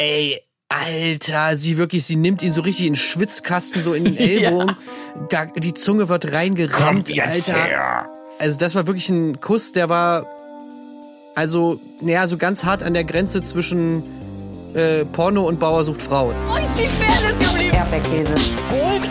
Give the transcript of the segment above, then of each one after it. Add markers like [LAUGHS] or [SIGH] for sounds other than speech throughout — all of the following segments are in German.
ey, Alter, sie wirklich, sie nimmt ihn so richtig in den Schwitzkasten, so in den [LAUGHS] Ellbogen. ja. die Zunge wird reingerammt, Alter. Her. Also das war wirklich ein Kuss, der war also, naja, so ganz hart an der Grenze zwischen äh, Porno und Bauer sucht Frau. Wo ist die Fairness geblieben? Erdbeerkäse. Gold,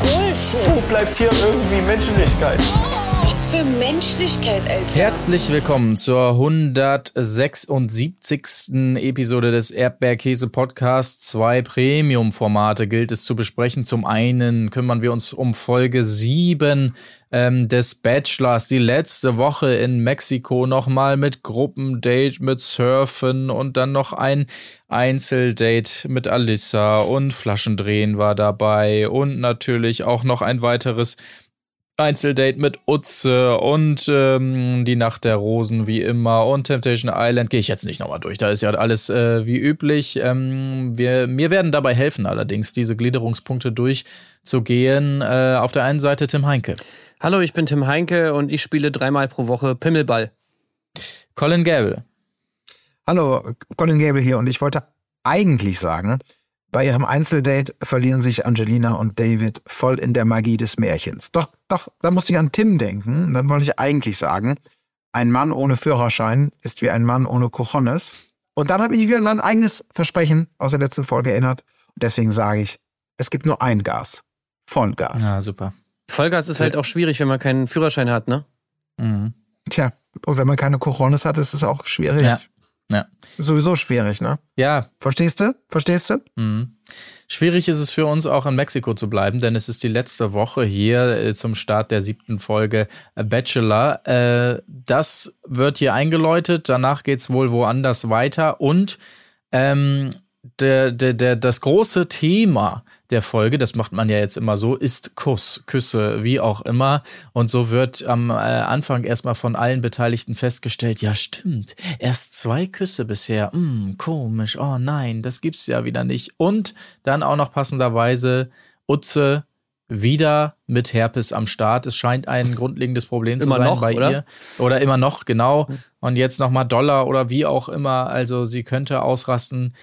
Bullshit. Wo bleibt hier irgendwie Menschlichkeit? Was für Menschlichkeit, Alter. Herzlich willkommen zur 176. Episode des Erdbeerkäse Podcasts. Zwei Premium-Formate gilt es zu besprechen. Zum einen kümmern wir uns um Folge 7 ähm, des Bachelors, die letzte Woche in Mexiko nochmal mit Gruppendate, mit Surfen und dann noch ein Einzeldate mit Alissa und Flaschendrehen war dabei und natürlich auch noch ein weiteres Einzeldate mit Utze und ähm, die Nacht der Rosen wie immer und Temptation Island gehe ich jetzt nicht nochmal durch. Da ist ja alles äh, wie üblich. Ähm, wir, mir werden dabei helfen allerdings, diese Gliederungspunkte durchzugehen. Äh, auf der einen Seite Tim Heinke. Hallo, ich bin Tim Heinke und ich spiele dreimal pro Woche Pimmelball. Colin Gable. Hallo, Colin Gable hier und ich wollte eigentlich sagen, bei ihrem Einzeldate verlieren sich Angelina und David voll in der Magie des Märchens. Doch, doch, da musste ich an Tim denken. Dann wollte ich eigentlich sagen, ein Mann ohne Führerschein ist wie ein Mann ohne Cojones. Und dann habe ich wieder an ein eigenes Versprechen aus der letzten Folge erinnert. Und deswegen sage ich, es gibt nur ein Gas. Vollgas. Ja, super. Vollgas ist halt auch schwierig, wenn man keinen Führerschein hat, ne? Mhm. Tja, und wenn man keine Coronas hat, ist es auch schwierig. Ja. Ja. Sowieso schwierig, ne? Ja. Verstehst du? Verstehst du? Mhm. Schwierig ist es für uns auch in Mexiko zu bleiben, denn es ist die letzte Woche hier äh, zum Start der siebten Folge Bachelor. Äh, das wird hier eingeläutet, danach geht's wohl woanders weiter und ähm, der, der, der, das große Thema der Folge, das macht man ja jetzt immer so, ist Kuss, Küsse, wie auch immer. Und so wird am äh, Anfang erstmal von allen Beteiligten festgestellt, ja stimmt, erst zwei Küsse bisher, hm, komisch, oh nein, das gibt's ja wieder nicht. Und dann auch noch passenderweise Utze wieder mit Herpes am Start. Es scheint ein grundlegendes Problem immer zu sein noch, bei oder? ihr. Oder immer noch, genau. Und jetzt nochmal Dollar oder wie auch immer. Also sie könnte ausrasten.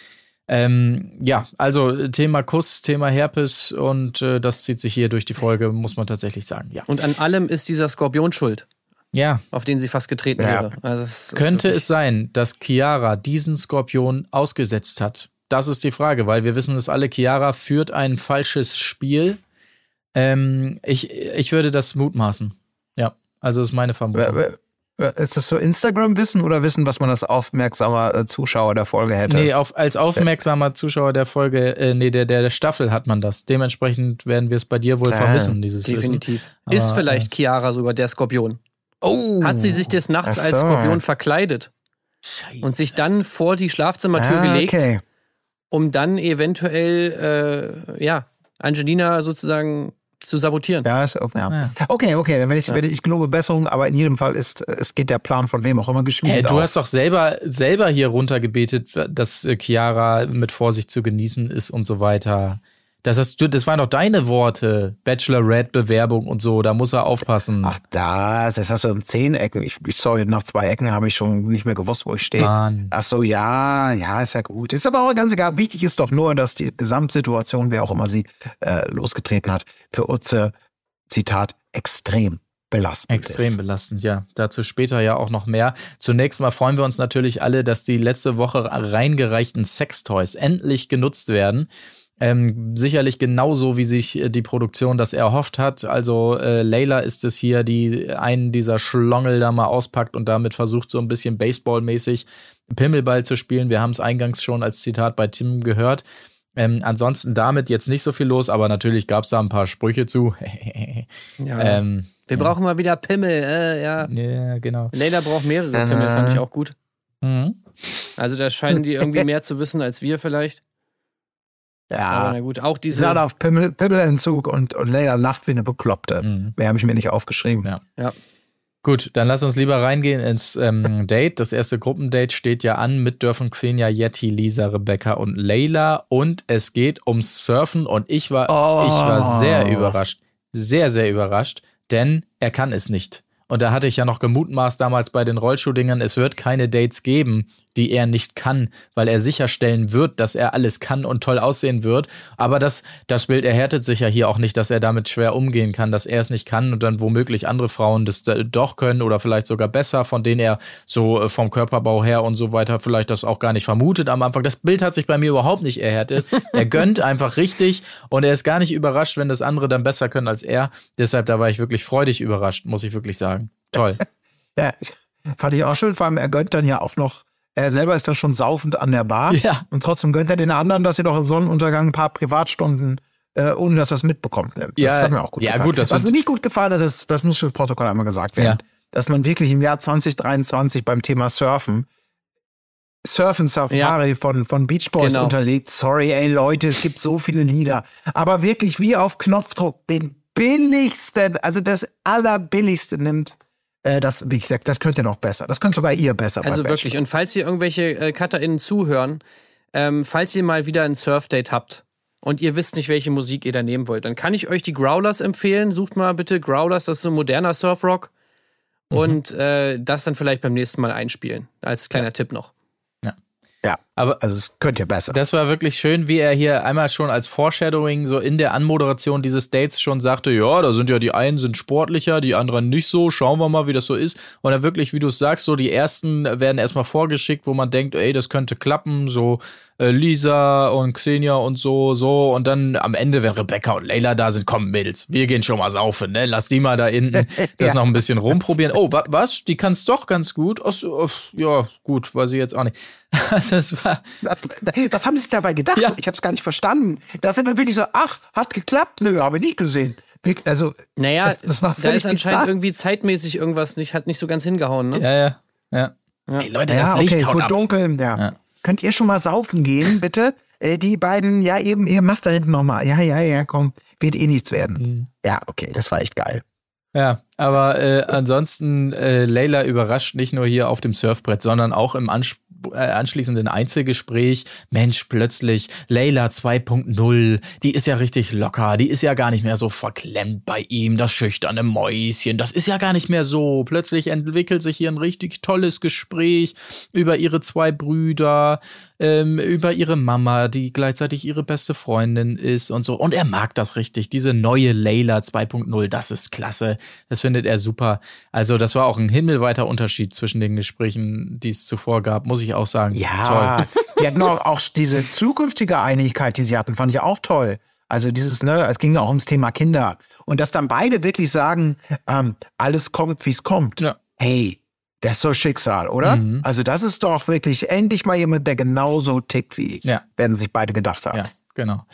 Ähm, ja, also Thema Kuss, Thema Herpes und äh, das zieht sich hier durch die Folge, muss man tatsächlich sagen. Ja. Und an allem ist dieser Skorpion schuld. Ja. Auf den sie fast getreten Ja. wäre. Also das ist Könnte es sein, dass Chiara diesen Skorpion ausgesetzt hat? Das ist die Frage, weil wir wissen es alle, Chiara führt ein falsches Spiel. Ähm, ich, ich würde das mutmaßen. Ja, also ist meine Vermutung. Wer- Ist das so Instagram-Wissen oder Wissen, was man als aufmerksamer äh, Zuschauer der Folge hätte? Nee, auf, als aufmerksamer Zuschauer der Folge, äh, nee, der, der, der Staffel hat man das. Dementsprechend werden wir es bei dir wohl Ah, verwissen, dieses Definitiv. Wissen. ist Aber, vielleicht Chiara sogar der Skorpion. Oh. Hat sie sich des Nachts Ach als so. Skorpion verkleidet Scheiße. und sich dann vor die Schlafzimmertür ah, gelegt, Okay. um dann eventuell, äh, ja, Angelina sozusagen zu sabotieren. Ja, ist, ja. Ja. Okay, okay, dann werde ich, werde ich gelobe Besserung, aber in jedem Fall ist, es geht der Plan von wem auch immer geschmiedet Hä, du auf. hast doch selber, selber hier runtergebetet, dass äh, Chiara mit Vorsicht zu genießen ist und so weiter. Das hast du, das waren doch deine Worte. Bachelorette-Bewerbung und so, da muss er aufpassen. Ach, das, das hast du um zehn Ecken. Ich, sorry, nach zwei Ecken habe ich schon nicht mehr gewusst, wo ich stehe. Ach so, ja, ja, ist ja gut. Ist aber auch ganz egal. Wichtig ist doch nur, dass die Gesamtsituation, wer auch immer sie äh, losgetreten hat, für Utze, Zitat, extrem belastend Extrem ist. belastend, ja. Dazu später ja auch noch mehr. Zunächst mal freuen wir uns natürlich alle, dass die letzte Woche reingereichten Sextoys endlich genutzt werden. Ähm, sicherlich genauso, wie sich äh, die Produktion das erhofft hat. Also äh, Layla ist es hier, die einen dieser Schlongel da mal auspackt und damit versucht, so ein bisschen Baseballmäßig Pimmelball zu spielen. Wir haben es eingangs schon als Zitat bei Tim gehört. Ähm, ansonsten damit jetzt nicht so viel los, aber natürlich gab es da ein paar Sprüche zu. Ja. [LAUGHS] ähm, Wir brauchen mal wieder Pimmel, äh, ja. ja, genau. Leila braucht mehrere Pimmel, fand ich auch gut. Mhm. Also da scheinen die irgendwie [LAUGHS] mehr zu wissen als wir vielleicht. Aber Ja, na gut, auch diese. hat auf Pimmel, Pimmelentzug und, und Leila lacht wie eine Bekloppte. Mhm. Mehr habe ich mir nicht aufgeschrieben. Ja. Ja. Gut, dann lass uns lieber reingehen ins ähm, Date. Das erste Gruppendate steht ja an. Mit dürfen Xenia, Yeti, Lisa, Rebecca und Layla. Und es geht ums Surfen. Und ich war, Oh. ich war sehr überrascht. Sehr, sehr überrascht. Denn er kann es nicht. Und da hatte ich ja noch gemutmaßt damals bei den Rollschuhdingern, es wird keine Dates geben, die er nicht kann, weil er sicherstellen wird, dass er alles kann und toll aussehen wird. Aber das, das Bild erhärtet sich ja hier auch nicht, dass er damit schwer umgehen kann, dass er es nicht kann und dann womöglich andere Frauen das doch können oder vielleicht sogar besser, von denen er so äh, vom Körperbau her und so weiter vielleicht das auch gar nicht vermutet am Anfang. Das Bild hat sich bei mir überhaupt nicht erhärtet. Er [LAUGHS] gönnt einfach richtig und er ist gar nicht überrascht, wenn das andere dann besser können als er. Deshalb, da war ich wirklich freudig überrascht, muss ich wirklich sagen. Toll. [LAUGHS] Ja, fand ich auch schön, vor allem er gönnt dann ja auch noch er selber ist da schon saufend an der Bar. Ja. Und trotzdem gönnt er den anderen, dass sie doch im Sonnenuntergang ein paar Privatstunden, äh, ohne dass er es mitbekommt. Das Ja, hat mir auch gut ja, gefallen. gut, das Was mir nicht gut gefallen hat, ist, das muss für das Protokoll einmal gesagt werden, Ja. dass man wirklich im Jahr 2023 beim Thema Surfen Surfen Safari von, von Beach Boys Genau. unterlegt. Sorry, ey Leute, es gibt so viele Lieder. Aber wirklich wie auf Knopfdruck den billigsten, also das allerbilligste nimmt. Äh, das, wie gesagt, das könnt ihr noch besser. Das könnt sogar ihr besser. Also Bachelor. wirklich. Und falls ihr irgendwelche äh, CutterInnen zuhören, ähm, falls ihr mal wieder ein Surfdate habt und ihr wisst nicht, welche Musik ihr da nehmen wollt, dann kann ich euch die Growlers empfehlen. Sucht mal bitte Growlers, das ist so ein moderner Surfrock. Mhm. Und äh, das dann vielleicht beim nächsten Mal einspielen. Als kleiner Tipp noch. Ja, Aber also es könnt ihr besser. Das war wirklich schön, wie er hier einmal schon als Foreshadowing so in der Anmoderation dieses Dates schon sagte, ja, da sind ja die einen sind sportlicher, die anderen nicht so, schauen wir mal, wie das so ist. Und dann wirklich, wie du es sagst, so die ersten werden erstmal vorgeschickt, wo man denkt, ey, das könnte klappen, so äh, Lisa und Xenia und so, so. Und dann am Ende, wenn Rebecca und Leila da sind, komm Mädels, wir gehen schon mal saufen, ne? Lass die mal da hinten [LAUGHS] das Ja. noch ein bisschen rumprobieren. Oh, wa was? Die kann's doch ganz gut. Ach so, ja, gut, weiß ich jetzt auch nicht. [LAUGHS] Also war, Was, was haben sie sich dabei gedacht? Ja. Ich habe es gar nicht verstanden. Das sind dann wirklich so, ach, hat geklappt? Nö, habe ich nicht gesehen. Also, Naja, das, das war da ist anscheinend bizarr. irgendwie zeitmäßig irgendwas nicht, hat nicht so ganz hingehauen, ne? ja, ja, ja. Ey, Leute, Ja, das okay, Licht es haut wird ab. dunkel. Ja. Könnt ihr schon mal saufen gehen, [LAUGHS] bitte? Äh, die beiden, ja eben, ihr macht da hinten noch mal. Ja, ja, ja, komm, wird eh nichts werden. Mhm. Ja, okay, das war echt geil. Ja, aber äh, ansonsten, äh, Leila überrascht nicht nur hier auf dem Surfbrett, sondern auch im Ans äh, anschließenden Einzelgespräch. Mensch, plötzlich Leila 2.0, die ist ja richtig locker, die ist ja gar nicht mehr so verklemmt bei ihm, das schüchterne Mäuschen, das ist ja gar nicht mehr so. Plötzlich entwickelt sich hier ein richtig tolles Gespräch über ihre zwei Brüder, ähm, über ihre Mama, die gleichzeitig ihre beste Freundin ist und so. Und er mag das richtig. Diese neue Layla 2.0, das ist klasse. Das findet er super. Also, das war auch ein himmelweiter Unterschied zwischen den Gesprächen, die es zuvor gab, muss ich auch sagen. Ja, Toll. die hatten auch, auch diese zukünftige Einigkeit, die sie hatten, fand ich auch toll. Also dieses, ne, es ging auch ums Thema Kinder. Und dass dann beide wirklich sagen, ähm, alles kommt, wie es kommt. Ja. Hey, das ist so Schicksal, oder? Mhm. Also das ist doch wirklich endlich mal jemand, der genauso tickt wie ich. Ja. Werden sich beide gedacht haben. Ja, genau.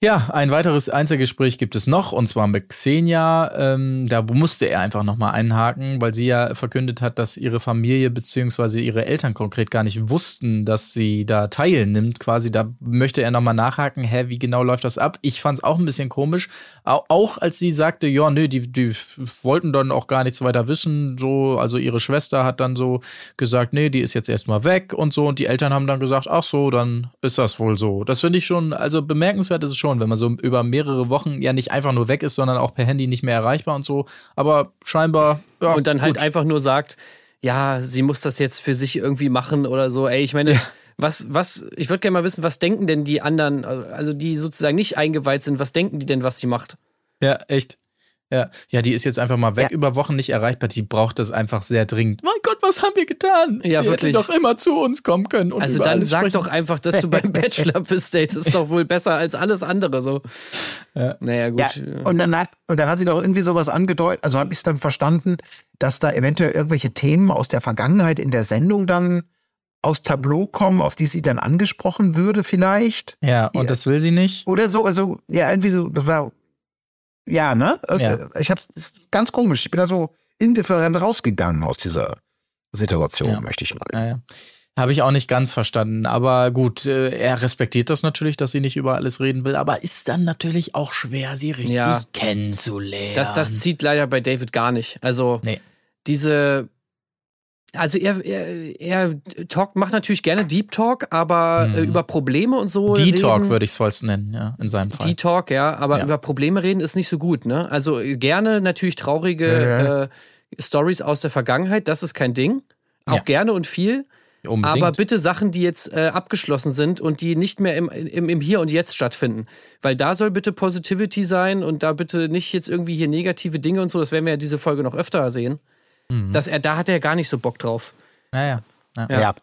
Ja, ein weiteres Einzelgespräch gibt es noch, und zwar mit Xenia. Ähm, da musste er einfach nochmal einhaken, weil sie ja verkündet hat, dass ihre Familie beziehungsweise ihre Eltern konkret gar nicht wussten, dass sie da teilnimmt. Quasi, da möchte er nochmal nachhaken, hä, wie genau läuft das ab? Ich fand es auch ein bisschen komisch. Au- Auch als sie sagte, ja, nö, die, die wollten dann auch gar nichts weiter wissen. So, also ihre Schwester hat dann so gesagt, nee, die ist jetzt erstmal weg und so. Und die Eltern haben dann gesagt, ach so, dann ist das wohl so. Das finde ich schon, also bemerkenswert ist es schon, wenn man so über mehrere Wochen ja nicht einfach nur weg ist, sondern auch per Handy nicht mehr erreichbar und so. Aber scheinbar, ja. und dann halt gut. einfach nur sagt, ja, sie muss das jetzt für sich irgendwie machen oder so. Ey, ich meine, was, was, ich würde gerne mal wissen, was denken denn die anderen, also die sozusagen nicht eingeweiht sind, was denken die denn, was sie macht? Ja, echt. Ja, ja, die ist jetzt einfach mal weg Ja. über Wochen nicht erreichbar. Die braucht das einfach sehr dringend. Mein Gott, was haben wir getan? Ja, Sie wirklich. hätte doch immer zu uns kommen können. Und Also dann sag sprechen. doch einfach, dass du beim [LAUGHS] Bachelor bist, ey. Das ist doch wohl besser als alles andere so. Naja, gut. Ja, und dann hat, und dann hat sie doch irgendwie sowas angedeutet, also habe ich es dann verstanden, dass da eventuell irgendwelche Themen aus der Vergangenheit in der Sendung dann aufs Tableau kommen, auf die sie dann angesprochen würde vielleicht. Ja, und Ja. das will sie nicht. Oder so, also, ja, irgendwie so, das war, ja, ne? Ja. Ich hab's, ist ganz komisch. Ich bin da so indifferent rausgegangen aus dieser Situation, Ja. möchte ich mal. Naja. Habe ich auch nicht ganz verstanden. Aber gut, äh, er respektiert das natürlich, dass sie nicht über alles reden will. Aber ist dann natürlich auch schwer, sie richtig Ja. kennenzulernen. Das, das zieht leider bei David gar nicht. Also Nee. diese, also er, er, er talkt, macht natürlich gerne Deep Talk, aber äh, über Probleme und so. Mhm. Talk würde ich es vollst nennen, ja, in seinem Fall. Die Talk, ja, aber Ja. über Probleme reden ist nicht so gut, ne? Also äh, gerne natürlich traurige äh, Stories aus der Vergangenheit, das ist kein Ding. Auch Ja. gerne und viel. Unbedingt. aber bitte Sachen, die jetzt äh, abgeschlossen sind und die nicht mehr im, im, im Hier und Jetzt stattfinden. Weil da soll bitte Positivity sein und da bitte nicht jetzt irgendwie hier negative Dinge und so, das werden wir ja diese Folge noch öfter sehen. Mhm. Dass er, da hat er gar nicht so Bock drauf. Naja. Ja. Ja. Ja.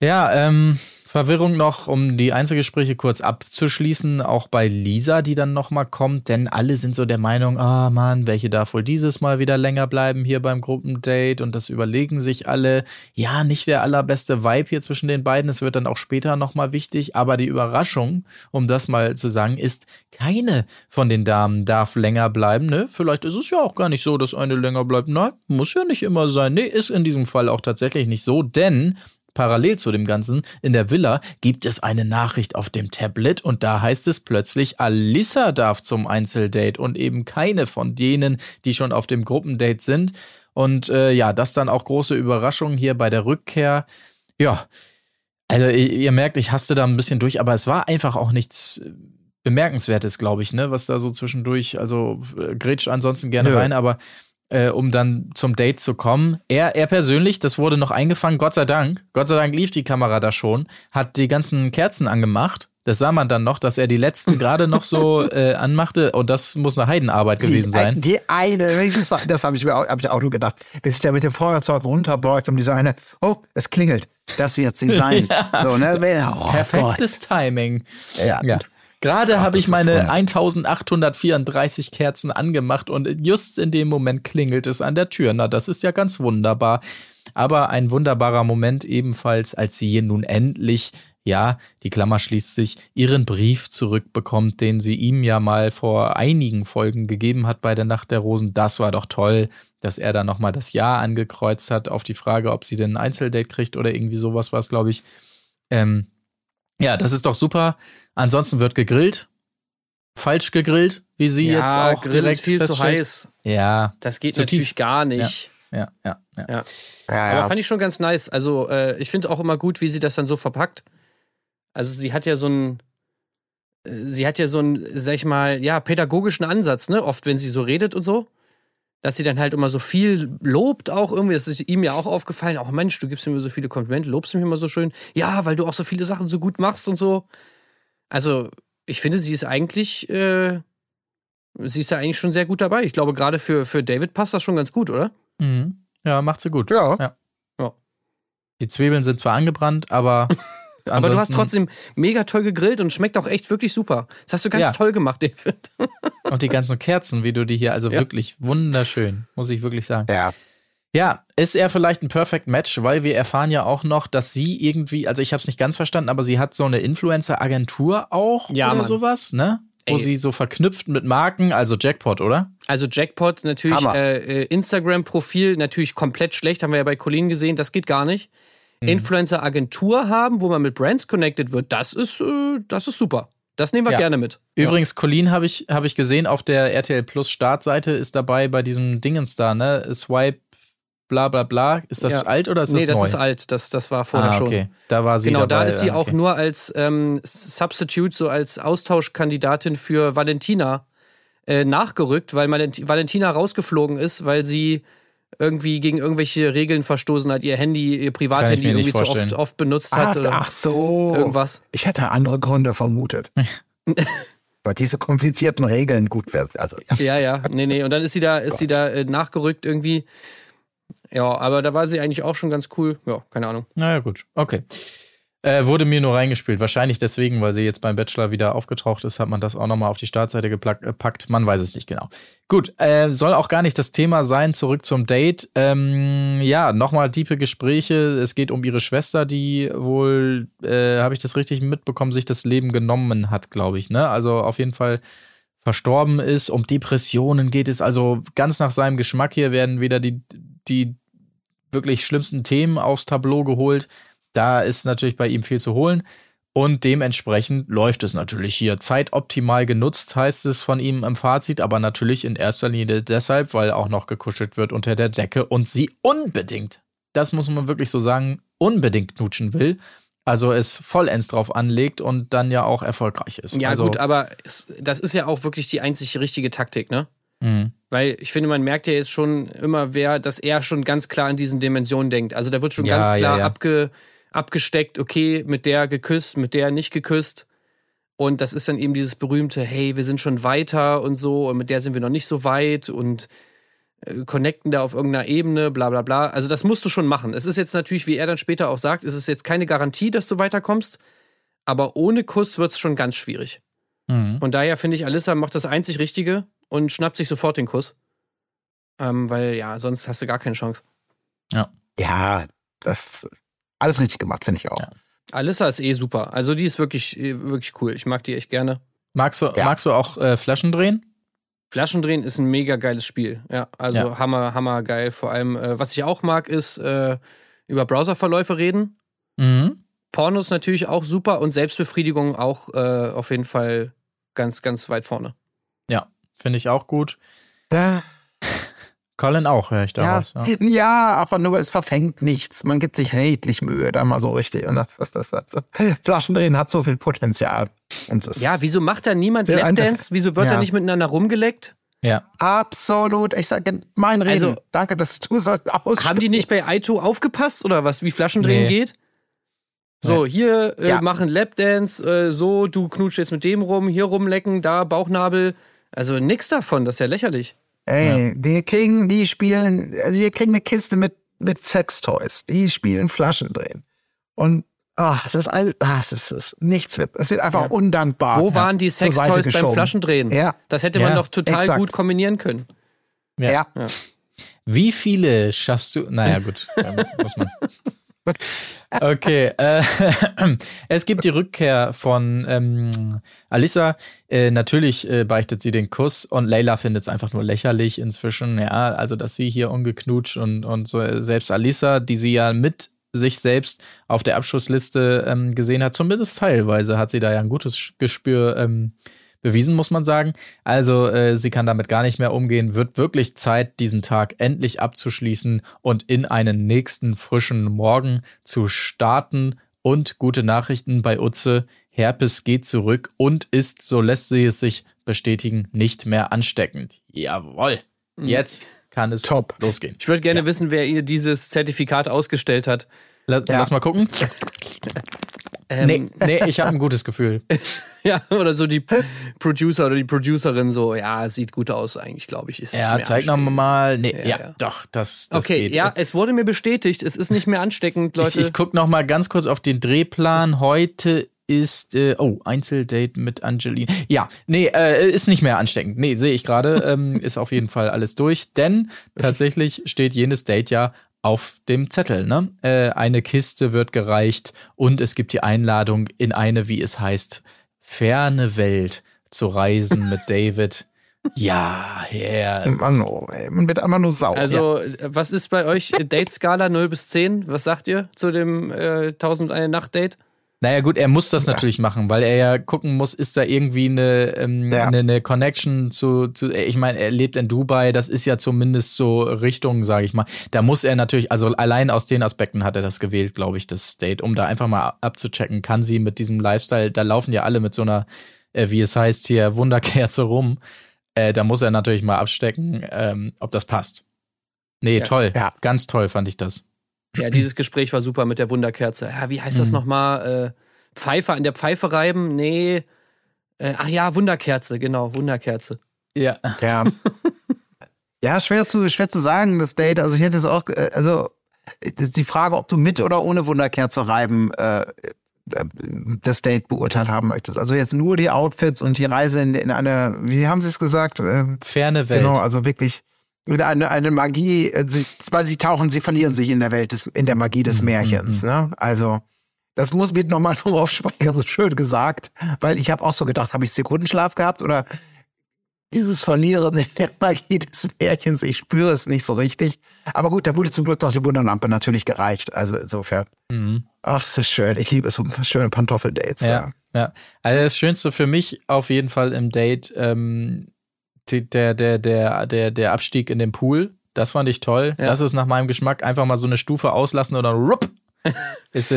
Ja, ähm, Verwirrung noch, um die Einzelgespräche kurz abzuschließen, auch bei Lisa, die dann nochmal kommt, denn alle sind so der Meinung, ah Mann, welche darf wohl dieses Mal wieder länger bleiben hier beim Gruppendate und das überlegen sich alle. Ja, nicht der allerbeste Vibe hier zwischen den beiden, es wird dann auch später nochmal wichtig, aber die Überraschung, um das mal zu sagen, ist, keine von den Damen darf länger bleiben, ne? Vielleicht ist es ja auch gar nicht so, dass eine länger bleibt. Nein, muss ja nicht immer sein. Nee, ist in diesem Fall auch tatsächlich nicht so, denn Parallel zu dem Ganzen, in der Villa gibt es eine Nachricht auf dem Tablet und da heißt es plötzlich, Alissa darf zum Einzeldate und eben keine von denen, die schon auf dem Gruppendate sind. Und äh, ja, das dann auch große Überraschung hier bei der Rückkehr. Ja, also ihr, ihr merkt, ich hasste da ein bisschen durch, aber es war einfach auch nichts Bemerkenswertes, glaube ich, ne, was da so zwischendurch, also äh, grätscht ansonsten gerne Nö. rein, aber äh, um dann zum Date zu kommen. Er, er persönlich, das wurde noch eingefangen, Gott sei Dank. Gott sei Dank lief die Kamera da schon, hat die ganzen Kerzen angemacht. Das sah man dann noch, dass er die letzten gerade noch so [LAUGHS] äh, anmachte und das muss eine Heidenarbeit gewesen die, sein. Die eine, das habe ich mir auch, hab ich auch nur gedacht, bis der mit dem Feuerzeug runterbeugt und diese eine, oh, es klingelt, das wird sie [LAUGHS] sein. So, ne? Oh, Perfektes Timing. Gott. Ja. Ja. Gerade habe ich meine wunderbar. 1834 Kerzen angemacht und just in dem Moment klingelt es an der Tür. Na, das ist ja ganz wunderbar. Aber ein wunderbarer Moment ebenfalls, als sie hier nun endlich, ja, die Klammer schließt sich, ihren Brief zurückbekommt, den sie ihm ja mal vor einigen Folgen gegeben hat bei der Nacht der Rosen. Das war doch toll, dass er da nochmal das Ja angekreuzt hat auf die Frage, ob sie denn ein Einzeldate kriegt oder irgendwie sowas war es, glaube ich. Ähm, ja, das ist doch super. Ansonsten wird gegrillt. Falsch gegrillt, wie sie jetzt auch Grill direkt ist viel zu feststellt. heiß. Ja, Das geht Zu natürlich tief. gar nicht. ja, ja, ja. Ja. Ja, Aber ja. fand ich schon ganz nice. Also, äh, ich finde auch immer gut, wie sie das dann so verpackt. Also, sie hat ja so einen. äh, Sie hat ja so einen, sag ich mal, ja, pädagogischen Ansatz, ne? Oft, wenn sie so redet und so. Dass sie dann halt immer so viel lobt, auch irgendwie. Das ist ihm ja auch aufgefallen. Auch Mensch, du gibst mir immer so viele Komplimente, lobst mich immer so schön. Ja, weil du auch so viele Sachen so gut machst und so. Also, ich finde, sie ist eigentlich. Äh, sie ist da eigentlich schon sehr gut dabei. Ich glaube, gerade für, für David passt das schon ganz gut, oder? Mhm. Ja, macht sie gut. Ja. ja. Ja. Die Zwiebeln sind zwar angebrannt, aber. [LAUGHS] Aber du hast ansonsten- trotzdem mega toll gegrillt und schmeckt auch echt wirklich super. Das hast du ganz Ja. toll gemacht, David. [LAUGHS] Und die ganzen Kerzen, wie du die hier, also Ja. wirklich wunderschön, muss ich wirklich sagen. ja. Ja, ist er vielleicht ein Perfect Match, weil wir erfahren ja auch noch, dass sie irgendwie, also ich habe es nicht ganz verstanden, aber sie hat so eine Influencer-Agentur auch Ja, oder Mann. sowas, ne? Wo Ey. sie so verknüpft mit Marken, also Jackpot, oder? Also Jackpot natürlich, äh, äh, Instagram-Profil natürlich komplett schlecht, haben wir ja bei Colleen gesehen, das geht gar nicht. Mhm. Influencer-Agentur haben, wo man mit Brands connected wird, das ist, äh, das ist super. Das nehmen wir Ja. gerne mit. Übrigens, Colleen habe ich, hab ich gesehen auf der RTL Plus Startseite, ist dabei bei diesem Dingens da, ne? Swipe, bla bla bla. Ist das Ja. alt oder ist nee, das das neu? ist alt, das, das war vorher ah, schon. okay. Da war sie Genau, dabei. da ist sie ah, auch okay. nur als ähm, Substitute, so als Austauschkandidatin für Valentina äh, nachgerückt, weil Valent- Valentina rausgeflogen ist, weil sie irgendwie gegen irgendwelche Regeln verstoßen hat, ihr Handy, ihr Privathandy irgendwie zu oft, oft benutzt hat Ach, oder ach so. irgendwas. Ich hätte andere Gründe vermutet. [LAUGHS] Weil diese komplizierten Regeln gut werden. Also, ja. Ja, ja, nee, nee. Und dann ist sie da, ist sie da äh, nachgerückt irgendwie. Ja, aber da war sie eigentlich auch schon ganz cool. Ja, keine Ahnung. Naja, gut. Okay. Äh, wurde mir nur reingespielt. Wahrscheinlich deswegen, weil sie jetzt beim Bachelor wieder aufgetaucht ist, hat man das auch nochmal auf die Startseite gepackt. Man weiß es nicht genau. Gut, äh, soll auch gar nicht das Thema sein. Zurück zum Date. Ähm, ja, nochmal tiefe Gespräche. Es geht um ihre Schwester, die wohl, äh, habe ich das richtig mitbekommen, sich das Leben genommen hat, glaube ich. Ne? Also auf jeden Fall verstorben ist. Um Depressionen geht es also ganz nach seinem Geschmack. Hier werden wieder die, die wirklich schlimmsten Themen aufs Tableau geholt. Da ist natürlich bei ihm viel zu holen. Und dementsprechend läuft es natürlich hier. Zeit optimal genutzt, heißt es von ihm im Fazit, aber natürlich in erster Linie deshalb, weil auch noch gekuschelt wird unter der Decke und sie unbedingt, das muss man wirklich so sagen, unbedingt knutschen will. Also es vollends drauf anlegt und dann ja auch erfolgreich ist. Ja, also, gut, aber das ist ja auch wirklich die einzig richtige Taktik, ne? mh. Weil ich finde, man merkt ja jetzt schon immer, wer, dass er schon ganz klar in diesen Dimensionen denkt. Also da wird schon Ja, ganz ja, klar ja. Abge, abgesteckt, okay, mit der geküsst, mit der nicht geküsst. Und das ist dann eben dieses berühmte, hey, wir sind schon weiter und so, und mit der sind wir noch nicht so weit und äh, connecten da auf irgendeiner Ebene, bla bla bla. Also das musst du schon machen. Es ist jetzt natürlich, wie er dann später auch sagt, es ist jetzt keine Garantie, dass du weiterkommst, aber ohne Kuss wird es schon ganz schwierig. Mhm. Von daher finde ich, Alissa macht das einzig Richtige und schnappt sich sofort den Kuss. Ähm, weil ja, sonst hast du gar keine Chance. Ja, das alles richtig gemacht, finde ich auch. Ja. Alissa ist eh super. Also die ist wirklich, eh, wirklich cool. Ich mag die echt gerne. Magst du, Ja. magst du auch äh, Flaschen drehen? Flaschendrehen ist ein mega geiles Spiel. Ja, also Ja. hammer, hammer geil. Vor allem, äh, was ich auch mag, ist äh, über Browserverläufe reden. Mhm. Pornos natürlich auch super und Selbstbefriedigung auch äh, auf jeden Fall ganz, ganz weit vorne. Ja, finde ich auch gut. Ja, Colin auch, höre ich ja, daraus. Ja. ja, aber nur es verfängt nichts. Man gibt sich redlich Mühe, da mal so richtig. Und das, das, das, das, Flaschendrehen hat so viel Potenzial. Ja, wieso macht da niemand Ja, Lapdance? Wieso wird ja. da nicht miteinander rumgeleckt? ja. absolut. Ich sage mein Reden. Also- Danke, dass du das aussprichst. Haben die nicht bei Aito aufgepasst oder was, wie Flaschendrehen Nee. geht? So, hier äh, Ja. machen Lapdance, äh, so, du knutschst jetzt mit dem rum, hier rumlecken, da Bauchnabel. Also nix davon, das ist ja lächerlich. Ey, die kriegen, die spielen, also wir kriegen eine Kiste mit, mit Sextoys. Die spielen Flaschendrehen. Und ach, das ist alles, ach, es ist, nichts wird. Es wird einfach undankbar. Wo waren die Sextoys beim. Flaschendrehen? Ja. Das hätte man Ja, doch total exakt. gut kombinieren können. Ja. Wie viele schaffst du? Naja, gut, [LAUGHS] muss man. Okay, äh, [LAUGHS] es gibt die Rückkehr von ähm, Alissa. Äh, natürlich äh, beichtet sie den Kuss und Layla findet es einfach nur lächerlich inzwischen. Ja, also dass sie hier ungeknutscht und, und so, selbst Alissa, die sie ja mit sich selbst auf der Abschussliste ähm, gesehen hat, zumindest teilweise hat sie da ja ein gutes Gespür ähm, bewiesen, muss man sagen. Also äh, sie kann damit gar nicht mehr umgehen. Wird wirklich Zeit, diesen Tag endlich abzuschließen und in einen nächsten frischen Morgen zu starten. Und gute Nachrichten bei Utze. Herpes geht zurück und ist, so lässt sie es sich bestätigen, nicht mehr ansteckend. Jawohl. Jetzt kann es Top. losgehen. Ich würde gerne wissen, wer ihr dieses Zertifikat ausgestellt hat. Lass, Ja. lass mal gucken. [LAUGHS] Ähm, Nee, nee, ich habe ein [LAUGHS] gutes Gefühl. [LAUGHS] Ja, oder so die Producer oder die Producerin so, ja, es sieht gut aus eigentlich, glaube ich. Ist Ja, zeig noch ansteckend. mal. Nee, ja, ja. doch, das, das Okay, geht. ja, es wurde mir bestätigt, es ist nicht mehr ansteckend, Leute. Ich, ich guck noch mal ganz kurz auf den Drehplan. Heute ist, äh, oh, Einzeldate mit Angeline. Ja, nee, äh, ist nicht mehr ansteckend. Nee, sehe ich gerade. ähm, [LAUGHS] ist auf jeden Fall alles durch. Denn tatsächlich steht jenes Date ja auf dem Zettel. Ne? Äh, eine Kiste wird gereicht und es gibt die Einladung in eine, wie es heißt, ferne Welt zu reisen [LAUGHS] mit David. Ja, yeah. Mann, oh, ey, man wird einfach nur sauer. also, äh, was ist bei euch äh, Date-Skala 0 bis 10? Was sagt ihr zu dem äh, 1001 Nacht-Date? Naja, gut, er muss das natürlich machen, weil er ja gucken muss, ist da irgendwie eine, ähm, Ja. eine, eine Connection zu, zu ich meine, er lebt in Dubai, das ist ja zumindest so Richtung, sage ich mal. Da muss er natürlich, also allein aus den Aspekten hat er das gewählt, glaube ich, das Date, um da einfach mal abzuchecken, kann sie mit diesem Lifestyle, da laufen ja alle mit so einer, äh, wie es heißt hier, Wunderkerze rum. Äh, da muss er natürlich mal abstecken, ähm, ob das passt. Nee, Ja. toll. Ja. Ganz toll fand ich das. Ja, dieses Gespräch war super mit der Wunderkerze. Ja, wie heißt das Mhm. nochmal? Äh, Pfeife an der Pfeife reiben? Nee. Äh, ach ja, Wunderkerze, genau, Wunderkerze. Ja. Ja. ja, schwer zu, schwer zu sagen, das Date. Also ich hätte es auch, äh, also das ist die Frage, ob du mit oder ohne Wunderkerze reiben äh, äh, das Date beurteilt haben möchtest. Also jetzt nur die Outfits und die Reise in, in eine, wie haben sie es gesagt? Ähm, Ferne Welt. Genau, also wirklich eine, eine Magie, äh, sie, weil sie tauchen, sie verlieren sich in der Welt des, in der Magie des Märchens. Ne? Also das muss mir nochmal [LAUGHS] worauf Speicher so schön gesagt, weil ich habe auch so gedacht, habe ich Sekundenschlaf gehabt oder dieses Verlieren in der Magie des Märchens, ich spüre es nicht so richtig. Aber gut, da wurde zum Glück doch die Wunderlampe natürlich gereicht. Also insofern, Mhm. ach, es ist schön. Ich liebe es, so schöne Pantoffeldates. Ja, ja. Also das Schönste für mich auf jeden Fall im Date, ähm, der, der, der, der, der Abstieg in den Pool. Das fand ich toll. Ja. Das ist nach meinem Geschmack einfach mal so eine Stufe auslassen oder rupp. [LAUGHS] ist,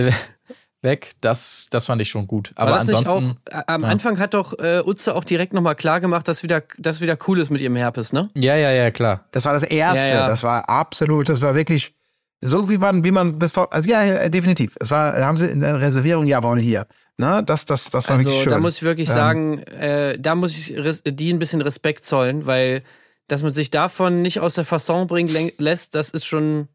weg. Das, das fand ich schon gut. Aber ansonsten. auch, äh, am ja. Anfang hat doch äh, Utze auch direkt nochmal klar gemacht, dass wieder, dass wieder cool ist mit ihrem Herpes, ne? Ja, ja, ja, klar. Das war das Erste. Ja, ja. Das war absolut, das war wirklich so, wie man, wie man bis vor, also ja, ja, definitiv. Es war, haben sie in der Reservierung, ja, wollen hier. Ne, das, das, das war Also wirklich schön. da muss ich wirklich Ähm, sagen, äh, da muss ich die ein bisschen Respekt zollen, weil dass man sich davon nicht aus der Fasson bringen lä- lässt, das ist schon,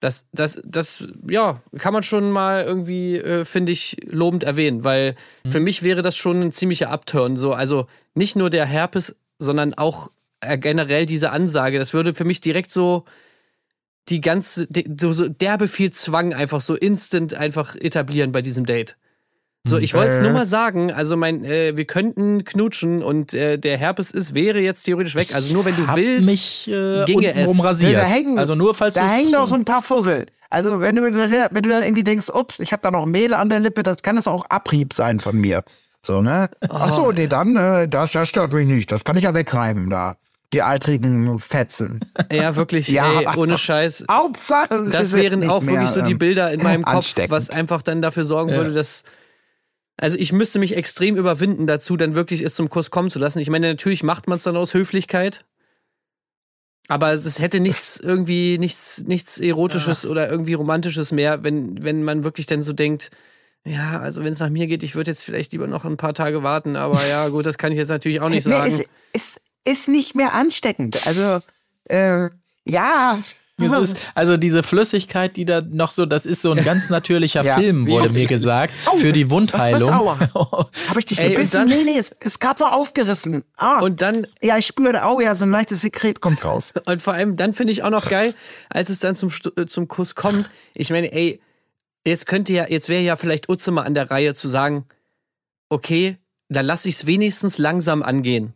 das, das, das, ja, kann man schon mal irgendwie, äh, finde ich, lobend erwähnen, weil für mich wäre das schon ein ziemlicher Upturn. So, also nicht nur der Herpes, sondern auch äh, generell diese Ansage. Das würde für mich direkt so die ganze, die, so, so derbe viel Zwang einfach so instant einfach etablieren bei diesem Date. So, ich wollte es Äh. nur mal sagen, also mein, äh, wir könnten knutschen und äh, der Herpes ist, wäre jetzt theoretisch weg. Also nur wenn du Hab willst. mich äh, ginge es. rasiert. Da hängen- also nur falls Da du's- hängen doch so ein paar Fussel. Also wenn du, wenn du dann irgendwie denkst, ups, ich habe da noch Mehl an der Lippe, das kann es auch Abrieb sein von mir. So, ne? Ach so, nee, dann, äh, das, das stört mich nicht. Das kann ich ja wegreiben da. Die altrigen Fetzen. Ja, wirklich, Ja. ey, ohne Scheiß. Hauptsache, Das wären auch wirklich so die ähm, Bilder in meinem Kopf, was einfach dann dafür sorgen würde, dass. Also ich müsste mich extrem überwinden dazu, dann wirklich es zum Kuss kommen zu lassen. Ich meine, natürlich macht man es dann aus Höflichkeit. Aber es hätte nichts irgendwie, nichts, nichts Erotisches oder irgendwie Romantisches mehr, wenn, wenn man wirklich dann so denkt, ja, also wenn es nach mir geht, ich würde jetzt vielleicht lieber noch ein paar Tage warten, aber ja, gut, das kann ich jetzt natürlich auch nicht Nee, sagen. es, es ist nicht mehr ansteckend. Also, äh, ja. Es ist, also diese Flüssigkeit, die da noch so, das ist so ein ganz natürlicher [LAUGHS] Ja. Film, wurde mir gesagt, [LAUGHS] Au, für die Wundheilung. [LAUGHS] Habe ich dich Ey, gebissen? dann- nee, nee, es ist gerade so aufgerissen. Ah, Und dann ja, ich spüre, oh ja, so ein leichtes Sekret kommt raus. Und vor allem, dann finde ich auch noch geil, als es dann zum, äh, zum Kuss kommt. Ich meine, ey, jetzt könnte ja, jetzt wäre ja vielleicht Utze mal an der Reihe zu sagen, okay, dann lass ich's wenigstens langsam angehen.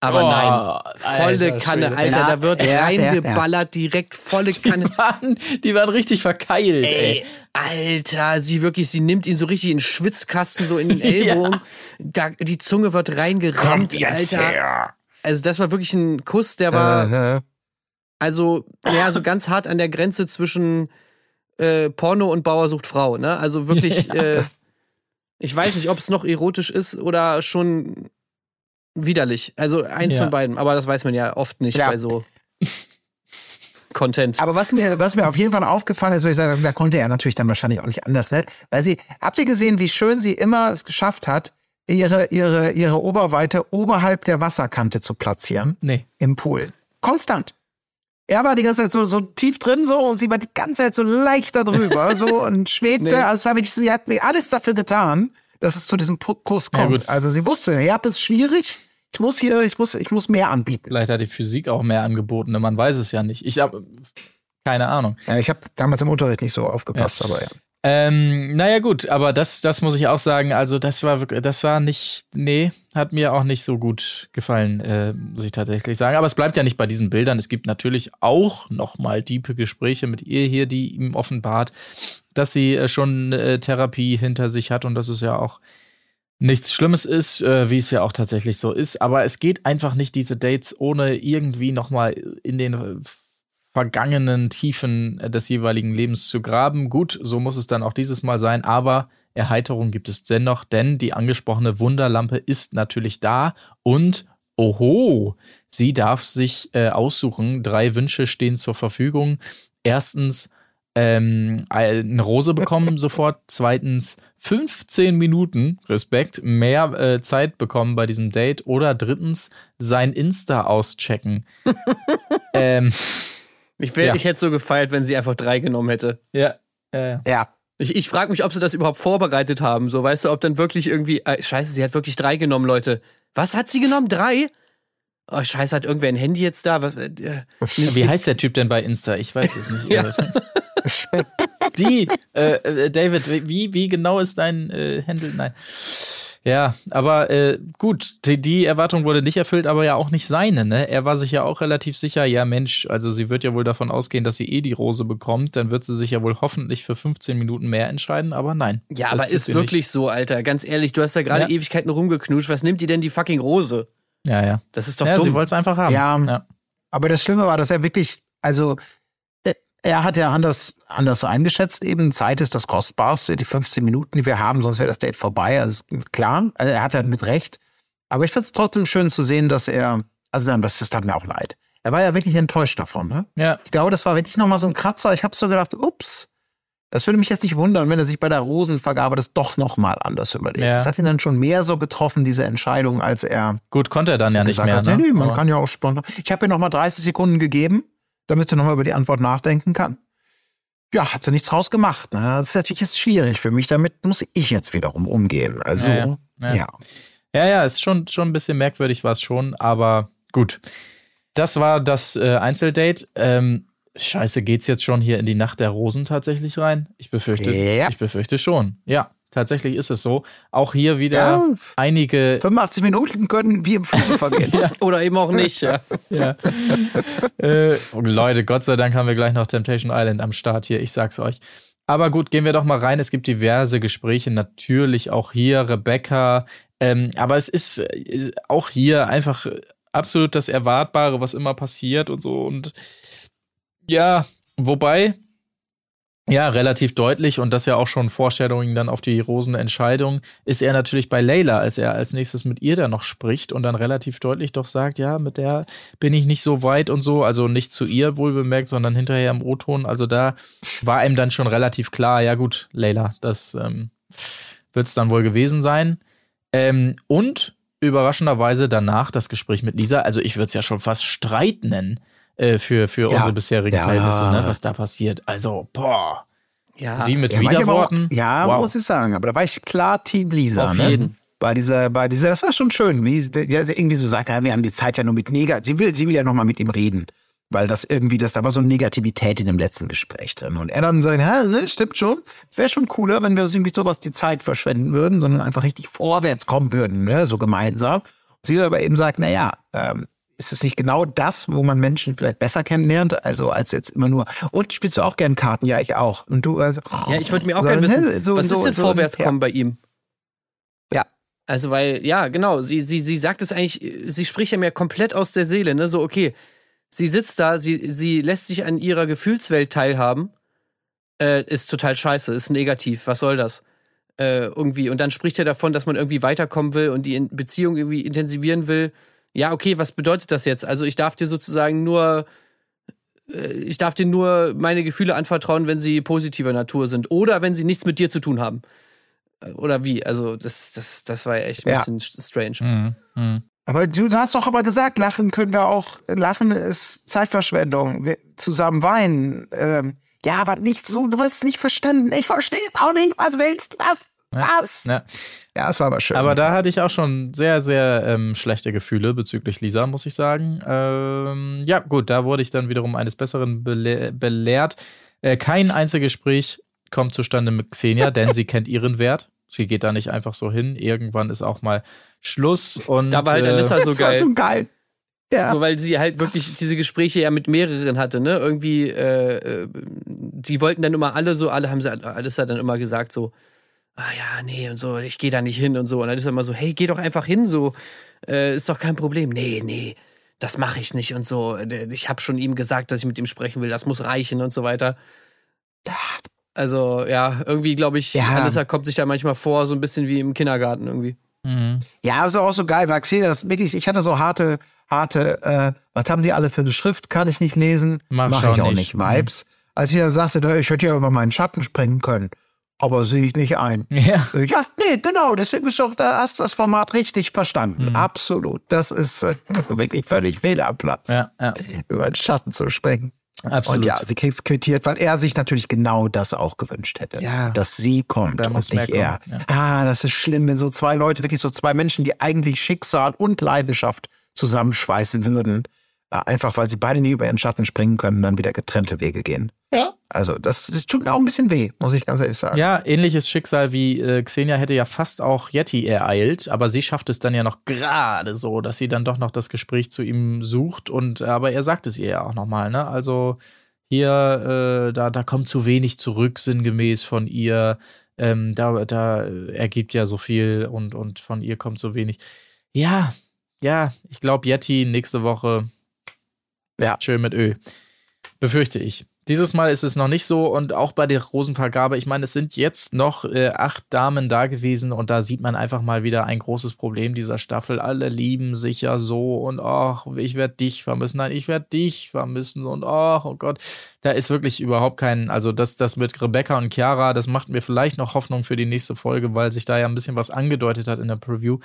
Aber Oh, nein, volle alter Kanne, Schwede. Alter, Ja, da wird ja, ja, reingeballert, direkt volle Kanne. Mann, die waren richtig verkeilt, ey. Ey, Alter, sie wirklich, sie nimmt ihn so richtig in den Schwitzkasten, so in den [LAUGHS] Ellbogen. da, die Zunge wird reingerammt, Alter. Also das war wirklich ein Kuss, der war, Äh, äh, also, ja, so ganz hart an der Grenze zwischen äh, Porno und Bauer sucht Frau, ne? Also wirklich, [LAUGHS] äh, ich weiß nicht, ob es noch erotisch ist oder schon widerlich. Also eins Ja. von beiden, aber das weiß man ja oft nicht Ja. bei so Content. Aber was mir, was mir auf jeden Fall aufgefallen ist, würde ich sagen, da konnte er natürlich dann wahrscheinlich auch nicht anders, ne? Weil sie, habt ihr gesehen, wie schön sie immer es geschafft hat, ihre, ihre, ihre Oberweite oberhalb der Wasserkante zu platzieren Nee. im Pool? Konstant. Er war die ganze Zeit so, so tief drin so und sie war die ganze Zeit so leicht da drüber [LAUGHS] so und schwebte. Nee. Also es war wirklich, sie hat mir alles dafür getan, dass es zu diesem Kuss Ja, kommt. gut. also sie wusste, ja, ist schwierig. Ich muss hier, ich muss, ich muss mehr anbieten. Vielleicht hat die Physik auch mehr angeboten, ne? man weiß es ja nicht. Ich hab keine Ahnung. Ja, ich habe damals im Unterricht nicht so aufgepasst, aber ja. Ähm, naja, gut, aber das, das muss ich auch sagen. Also, das war wirklich, das war nicht, nee, hat mir auch nicht so gut gefallen, äh, muss ich tatsächlich sagen. Aber es bleibt ja nicht bei diesen Bildern. Es gibt natürlich auch nochmal tiefe Gespräche mit ihr hier, die ihm offenbart, dass sie äh, schon äh, Therapie hinter sich hat und dass es ja auch nichts Schlimmes ist, äh, wie es ja auch tatsächlich so ist. Aber es geht einfach nicht, diese Dates ohne irgendwie nochmal in den vergangenen Tiefen äh, des jeweiligen Lebens zu graben. Gut, so muss es dann auch dieses Mal sein, aber Erheiterung gibt es dennoch, denn die angesprochene Wunderlampe ist natürlich da und oho, sie darf sich äh, aussuchen. Drei Wünsche stehen zur Verfügung. Erstens ähm, eine Rose bekommen [LAUGHS] sofort. Zweitens 15 Minuten, Respekt, mehr äh, Zeit bekommen bei diesem Date. Oder drittens sein Insta auschecken. [LAUGHS] ähm, Ich, wär, Ja. ich hätte so gefeiert, wenn sie einfach drei genommen hätte. ja, äh, Ja, Ich, ich frage mich, ob sie das überhaupt vorbereitet haben. So, weißt du, ob dann wirklich irgendwie. Äh, scheiße, sie hat wirklich drei genommen, Leute. Was hat sie genommen? Drei? Oh, scheiße, hat irgendwer ein Handy jetzt da? Was, äh, Wie heißt der Typ denn bei Insta? Ich weiß es nicht. Ja. [LAUGHS] Die, äh, äh, David, wie, wie genau ist dein äh, Handle? Nein. Ja, aber äh, gut, die, die Erwartung wurde nicht erfüllt, aber ja auch nicht seine, ne? Er war sich ja auch relativ sicher, ja Mensch, also sie wird ja wohl davon ausgehen, dass sie eh die Rose bekommt, dann wird sie sich ja wohl hoffentlich für 15 Minuten mehr entscheiden, aber nein. ja, das aber ist sie wirklich so, Alter. Ganz ehrlich, du hast da gerade Ja. Ewigkeiten rumgeknutscht. Was nimmt die denn die fucking Rose? Nicht. Ja, ja. Das ist doch Ja, sie dumm. wollte es einfach haben. Ja. ja. aber das Schlimme war, dass er wirklich, also, er hat ja anders, anders eingeschätzt eben. Zeit ist das Kostbarste, die 15 Minuten, die wir haben, sonst wäre das Date vorbei. Also klar, also er hat ja mit Recht. Aber ich finde es trotzdem schön zu sehen, dass er, also dann, das, das tat mir auch leid. Er war ja wirklich enttäuscht davon. Ne? Ja. Ich glaube, das war wirklich nochmal so ein Kratzer. Ich habe so gedacht, ups, das würde mich jetzt nicht wundern, wenn er sich bei der Rosenvergabe das doch nochmal anders überlegt. Ja. Das hat ihn dann schon mehr so getroffen, diese Entscheidung, als er Gut, konnte er dann ja nicht mehr. hat, Ne? nee, nee, man Aber- kann ja auch spontan. Ich habe ihm nochmal 30 Sekunden gegeben, damit er nochmal über die Antwort nachdenken kann. Ja, hat sie nichts draus gemacht. Ne? Das ist natürlich jetzt schwierig für mich. Damit muss ich jetzt wiederum umgehen. Also, Ja, ja. ja. Ja. Ja, ja, ist schon, schon ein bisschen merkwürdig war es schon, aber gut. Das war das äh, Einzeldate. Ähm, scheiße, geht's jetzt schon hier in die Nacht der Rosen tatsächlich rein? Ich befürchte, Ja. ich befürchte schon. Ja, tatsächlich ist es so. Auch hier wieder Ja. einige 85 Minuten können wie im Flug vergehen. [LAUGHS] Oder eben auch nicht. Ja. ja. äh, Leute, Gott sei Dank haben wir gleich noch Temptation Island am Start hier, ich sag's euch. Aber gut, gehen wir doch mal rein. Es gibt diverse Gespräche, natürlich auch hier, Rebecca. Ähm, aber es ist äh, auch hier einfach absolut das Erwartbare, was immer passiert und so. Und ja, wobei, ja, relativ deutlich und das ja auch schon Foreshadowing dann auf die Rosenentscheidung, ist er natürlich bei Layla, als er als nächstes mit ihr dann noch spricht und dann relativ deutlich doch sagt, ja, mit der bin ich nicht so weit und so, also nicht zu ihr wohl bemerkt, sondern hinterher im O-Ton, also da war ihm dann schon relativ klar, ja gut, Layla, das ähm, wird es dann wohl gewesen sein. Ähm, und überraschenderweise danach das Gespräch mit Lisa, also ich würde es ja schon fast Streit nennen äh, für, für Ja. unsere bisherigen Ja. Verhältnisse, ne, was da passiert. Also, boah. Ja. Sie mit Ja, aber auch, Widerworten. ja, wow. muss ich sagen. Aber da war ich klar Team Lisa. Auf ne? jeden. Bei dieser, bei dieser, das war schon schön, wie sie ja, sie irgendwie so sagt, ja, wir haben die Zeit ja nur mit Neger. Sie will, sie will ja noch mal mit ihm reden. Weil das irgendwie, das, da war so eine Negativität in dem letzten Gespräch drin. Und er dann sagt, ja, ne, stimmt schon. Es wäre schon cooler, wenn wir irgendwie sowas die Zeit verschwenden würden, sondern einfach richtig vorwärts kommen würden, ne, so gemeinsam. Und sie aber eben sagt, na ja, ähm, ist es nicht genau das, wo man Menschen vielleicht besser kennenlernt? Also als jetzt immer nur, und spielst du auch gern Karten? Ja, ich auch. Und du, also, Ja, ich wollte mir auch so, gerne wissen, ne, so- was so- ist denn so- Vorwärtskommen bei ihm? Ja. Also, weil, ja, genau, sie, sie, sie sagt es eigentlich, sie spricht ja mir komplett aus der Seele, ne? So, okay, sie sitzt da, sie, sie lässt sich an ihrer Gefühlswelt teilhaben, äh, ist total scheiße, ist negativ, was soll das? Äh, irgendwie, und dann spricht er davon, dass man irgendwie weiterkommen will und die Beziehung irgendwie intensivieren will. Ja, okay, was bedeutet das jetzt? Also, ich darf dir sozusagen nur, äh, ich darf dir nur meine Gefühle anvertrauen, wenn sie positiver Natur sind oder wenn sie nichts mit dir zu tun haben. Äh, Oder wie? Also, das, das, das war ja echt ein Ja. bisschen strange. Mhm. Mhm. Aber du hast doch aber gesagt, lachen können wir auch. Lachen ist Zeitverschwendung. Wir zusammen weinen. Ähm, ja, aber nicht so, du hast es nicht verstanden. Ich verstehe es auch nicht. Was willst du? Was? Was? Ja. Ja, es war aber schön. Aber da hatte ich auch schon sehr, sehr ähm, schlechte Gefühle bezüglich Lisa, muss ich sagen. Ähm, ja, gut, da wurde ich dann wiederum eines Besseren bele belehrt. Äh, kein Einzelgespräch kommt zustande mit Xenia, denn sie kennt ihren Wert. Sie geht da nicht einfach so hin. Irgendwann ist auch mal Schluss. Und, Da war halt äh, Alissa so das war geil. so geil. Ja. So, weil sie halt wirklich diese Gespräche ja mit mehreren hatte, ne? Irgendwie, äh, äh, die wollten dann immer alle so, alle haben sie, alles hat dann immer gesagt so, ah ja, nee und so, ich gehe da nicht hin und so. Und dann ist er immer so, hey, geh doch einfach hin, so, äh, ist doch kein Problem. Nee, nee, das mache ich nicht und so. Äh, Ich habe schon ihm gesagt, dass ich mit ihm sprechen will, das muss reichen und so weiter. Also, ja, irgendwie glaube ich, Ja. Alissa kommt sich da manchmal vor, so ein bisschen wie im Kindergarten irgendwie. mhm. Ja, ist auch so geil, weil Xenia, das wirklich, ich hatte so harte, harte, äh, was haben die alle für eine Schrift? Kann ich nicht lesen. Mach Mach ich auch nicht. nicht. Vibes. Als ich ja sagte, ich hätte ja über meinen Schatten springen können. Aber sehe ich nicht ein. [LAUGHS] Ja. Ja, nee, genau. Deswegen ist doch, da hast du das Format richtig verstanden. Mhm. Absolut. Das ist äh, [LAUGHS] wirklich völlig fehl am Platz. Ja, ja, Über den Schatten zu springen. absolut. Und ja, sie kriegt es quittiert, weil er sich natürlich genau das auch gewünscht hätte. Ja. Dass sie kommt Da und nicht er. kommen, Ah, das ist schlimm, wenn so zwei Leute, wirklich so zwei Menschen, die eigentlich Schicksal und Leidenschaft zusammenschweißen würden, einfach weil sie beide nie über ihren Schatten springen können, dann wieder getrennte Wege gehen. Ja. Also, das, das tut mir auch ein bisschen weh, muss ich ganz ehrlich sagen. Ja, ähnliches Schicksal wie äh, Xenia hätte ja fast auch Yeti ereilt, aber sie schafft es dann ja noch gerade so, dass sie dann doch noch das Gespräch zu ihm sucht und aber er sagt es ihr ja auch nochmal, ne? Also hier, äh, da, da kommt zu wenig zurück, sinngemäß von ihr. Ähm, da, da ergibt ja so viel und, und von ihr kommt so wenig. Ja, ja, ich glaube Yeti nächste Woche Ja. schön mit Ö. Befürchte ich. Dieses Mal ist es noch nicht so und auch bei der Rosenvergabe, ich meine, es sind jetzt noch äh, acht Damen da gewesen und da sieht man einfach mal wieder ein großes Problem dieser Staffel. Alle lieben sich ja so und ach, ich werde dich vermissen, nein, ich werde dich vermissen und ach, oh Gott, da ist wirklich überhaupt kein, also das, das mit Rebecca und Chiara, das macht mir vielleicht noch Hoffnung für die nächste Folge, weil sich da ja ein bisschen was angedeutet hat in der Preview.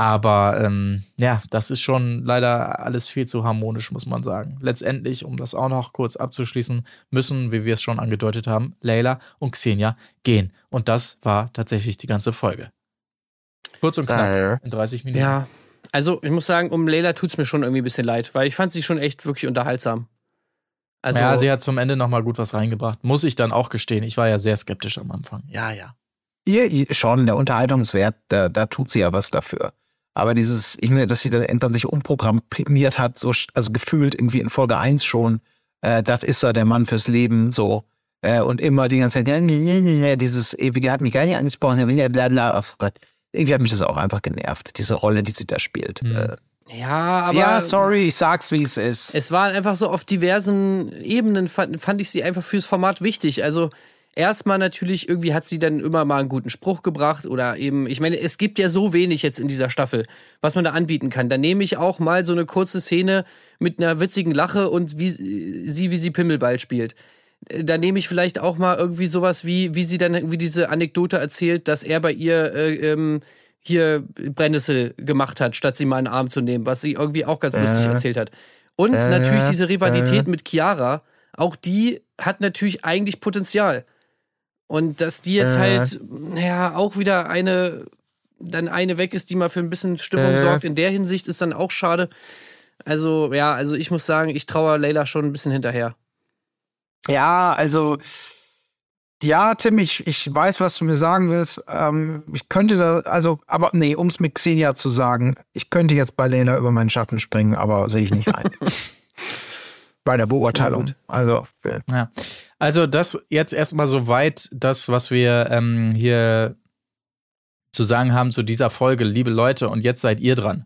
Aber ähm, ja, das ist schon leider alles viel zu harmonisch, muss man sagen. Letztendlich, um das auch noch kurz abzuschließen, müssen, wie wir es schon angedeutet haben, Leila und Xenia gehen. Und das war tatsächlich die ganze Folge. Kurz und knapp, in 30 Minuten. Ja, also ich muss sagen, um Leila tut es mir schon irgendwie ein bisschen leid, weil ich fand sie schon echt wirklich unterhaltsam. Also, ja, sie hat zum Ende nochmal gut was reingebracht. Muss ich dann auch gestehen. Ich war ja sehr skeptisch am Anfang. Ja, ja. Ihr, schon, der Unterhaltungswert, da, da tut sie ja was dafür. Aber dieses, ich meine, dass sie dann irgendwann sich umprogrammiert hat, so, also gefühlt irgendwie in Folge 1 schon, äh, das ist er, der Mann fürs Leben, so. Äh, und immer die ganze Zeit, ja, dieses ewige hat mich gar nicht angesprochen, bla bla bla. Oh Gott. Irgendwie hat mich das auch einfach genervt, diese Rolle, die sie da spielt. Mhm. Äh, ja, aber. Ja, sorry, ich sag's, wie es ist. Es war einfach so auf diversen Ebenen, fand, fand ich sie einfach fürs Format wichtig. Also, erstmal natürlich, irgendwie hat sie dann immer mal einen guten Spruch gebracht oder eben, ich meine, es gibt ja so wenig jetzt in dieser Staffel, was man da anbieten kann. Dann nehme ich auch mal so eine kurze Szene mit einer witzigen Lache und wie sie, wie sie Pimmelball spielt. Da nehme ich vielleicht auch mal irgendwie sowas wie, wie sie dann irgendwie diese Anekdote erzählt, dass er bei ihr äh, ähm, hier Brennnessel gemacht hat, statt sie mal in den Arm zu nehmen, was sie irgendwie auch ganz äh, lustig erzählt hat. Und äh, natürlich diese Rivalität äh. mit Chiara, auch die hat natürlich eigentlich Potenzial. Und dass die jetzt äh. halt, ja, auch wieder eine, dann eine weg ist, die mal für ein bisschen Stimmung äh. sorgt. In der Hinsicht ist dann auch schade. Also, ja, also ich muss sagen, ich traue Leila schon ein bisschen hinterher. Ja, also, ja, Tim, ich, ich weiß, was du mir sagen willst. Ähm, ich könnte da, also, aber nee, um es mit Xenia zu sagen, ich könnte jetzt bei Leila über meinen Schatten springen, aber sehe ich nicht ein. [LAUGHS] bei der Beurteilung. Also, ja. Also das jetzt erstmal soweit das, was wir ähm, hier zu sagen haben zu dieser Folge, liebe Leute, und jetzt seid ihr dran.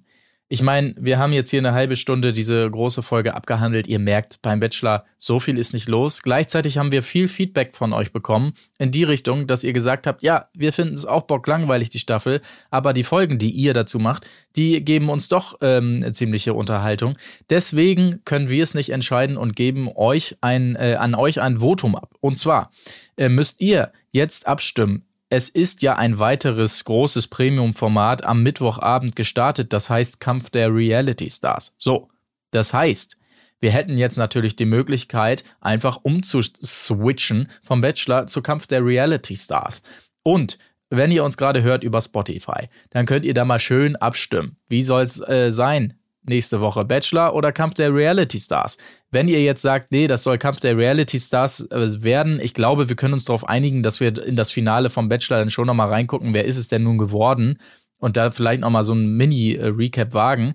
Ich meine, wir haben jetzt hier eine halbe Stunde diese große Folge abgehandelt. Ihr merkt beim Bachelor, so viel ist nicht los. Gleichzeitig haben wir viel Feedback von euch bekommen in die Richtung, dass ihr gesagt habt, ja, wir finden es auch bocklangweilig, die Staffel, aber die Folgen, die ihr dazu macht, die geben uns doch ähm, eine ziemliche Unterhaltung. Deswegen können wir es nicht entscheiden und geben euch ein, äh, an euch ein Votum ab. Und zwar äh, müsst ihr jetzt abstimmen es ist ja ein weiteres großes Premium-Format am Mittwochabend gestartet, das heißt Kampf der Reality Stars. So, das heißt, wir hätten jetzt natürlich die Möglichkeit, einfach umzuswitchen vom Bachelor zu Kampf der Reality Stars. Und wenn ihr uns gerade hört über Spotify, dann könnt ihr da mal schön abstimmen. Wie soll es äh, sein? Nächste Woche? Bachelor oder Kampf der Reality Stars? Wenn ihr jetzt sagt, nee, das soll Kampf der Reality Stars äh, werden, ich glaube, wir können uns darauf einigen, dass wir in das Finale vom Bachelor dann schon nochmal reingucken, wer ist es denn nun geworden? Und da vielleicht nochmal so ein Mini-Recap wagen.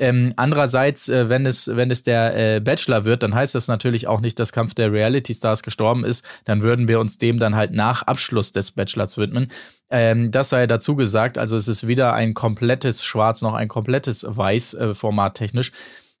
Ähm, andererseits, äh, wenn es wenn es der äh, Bachelor wird, dann heißt das natürlich auch nicht, dass Kampf der Reality Stars gestorben ist. Dann würden wir uns dem dann halt nach Abschluss des Bachelors widmen. Ähm, das sei dazu gesagt. Also es ist weder ein komplettes Schwarz noch ein komplettes Weiß äh, Format technisch.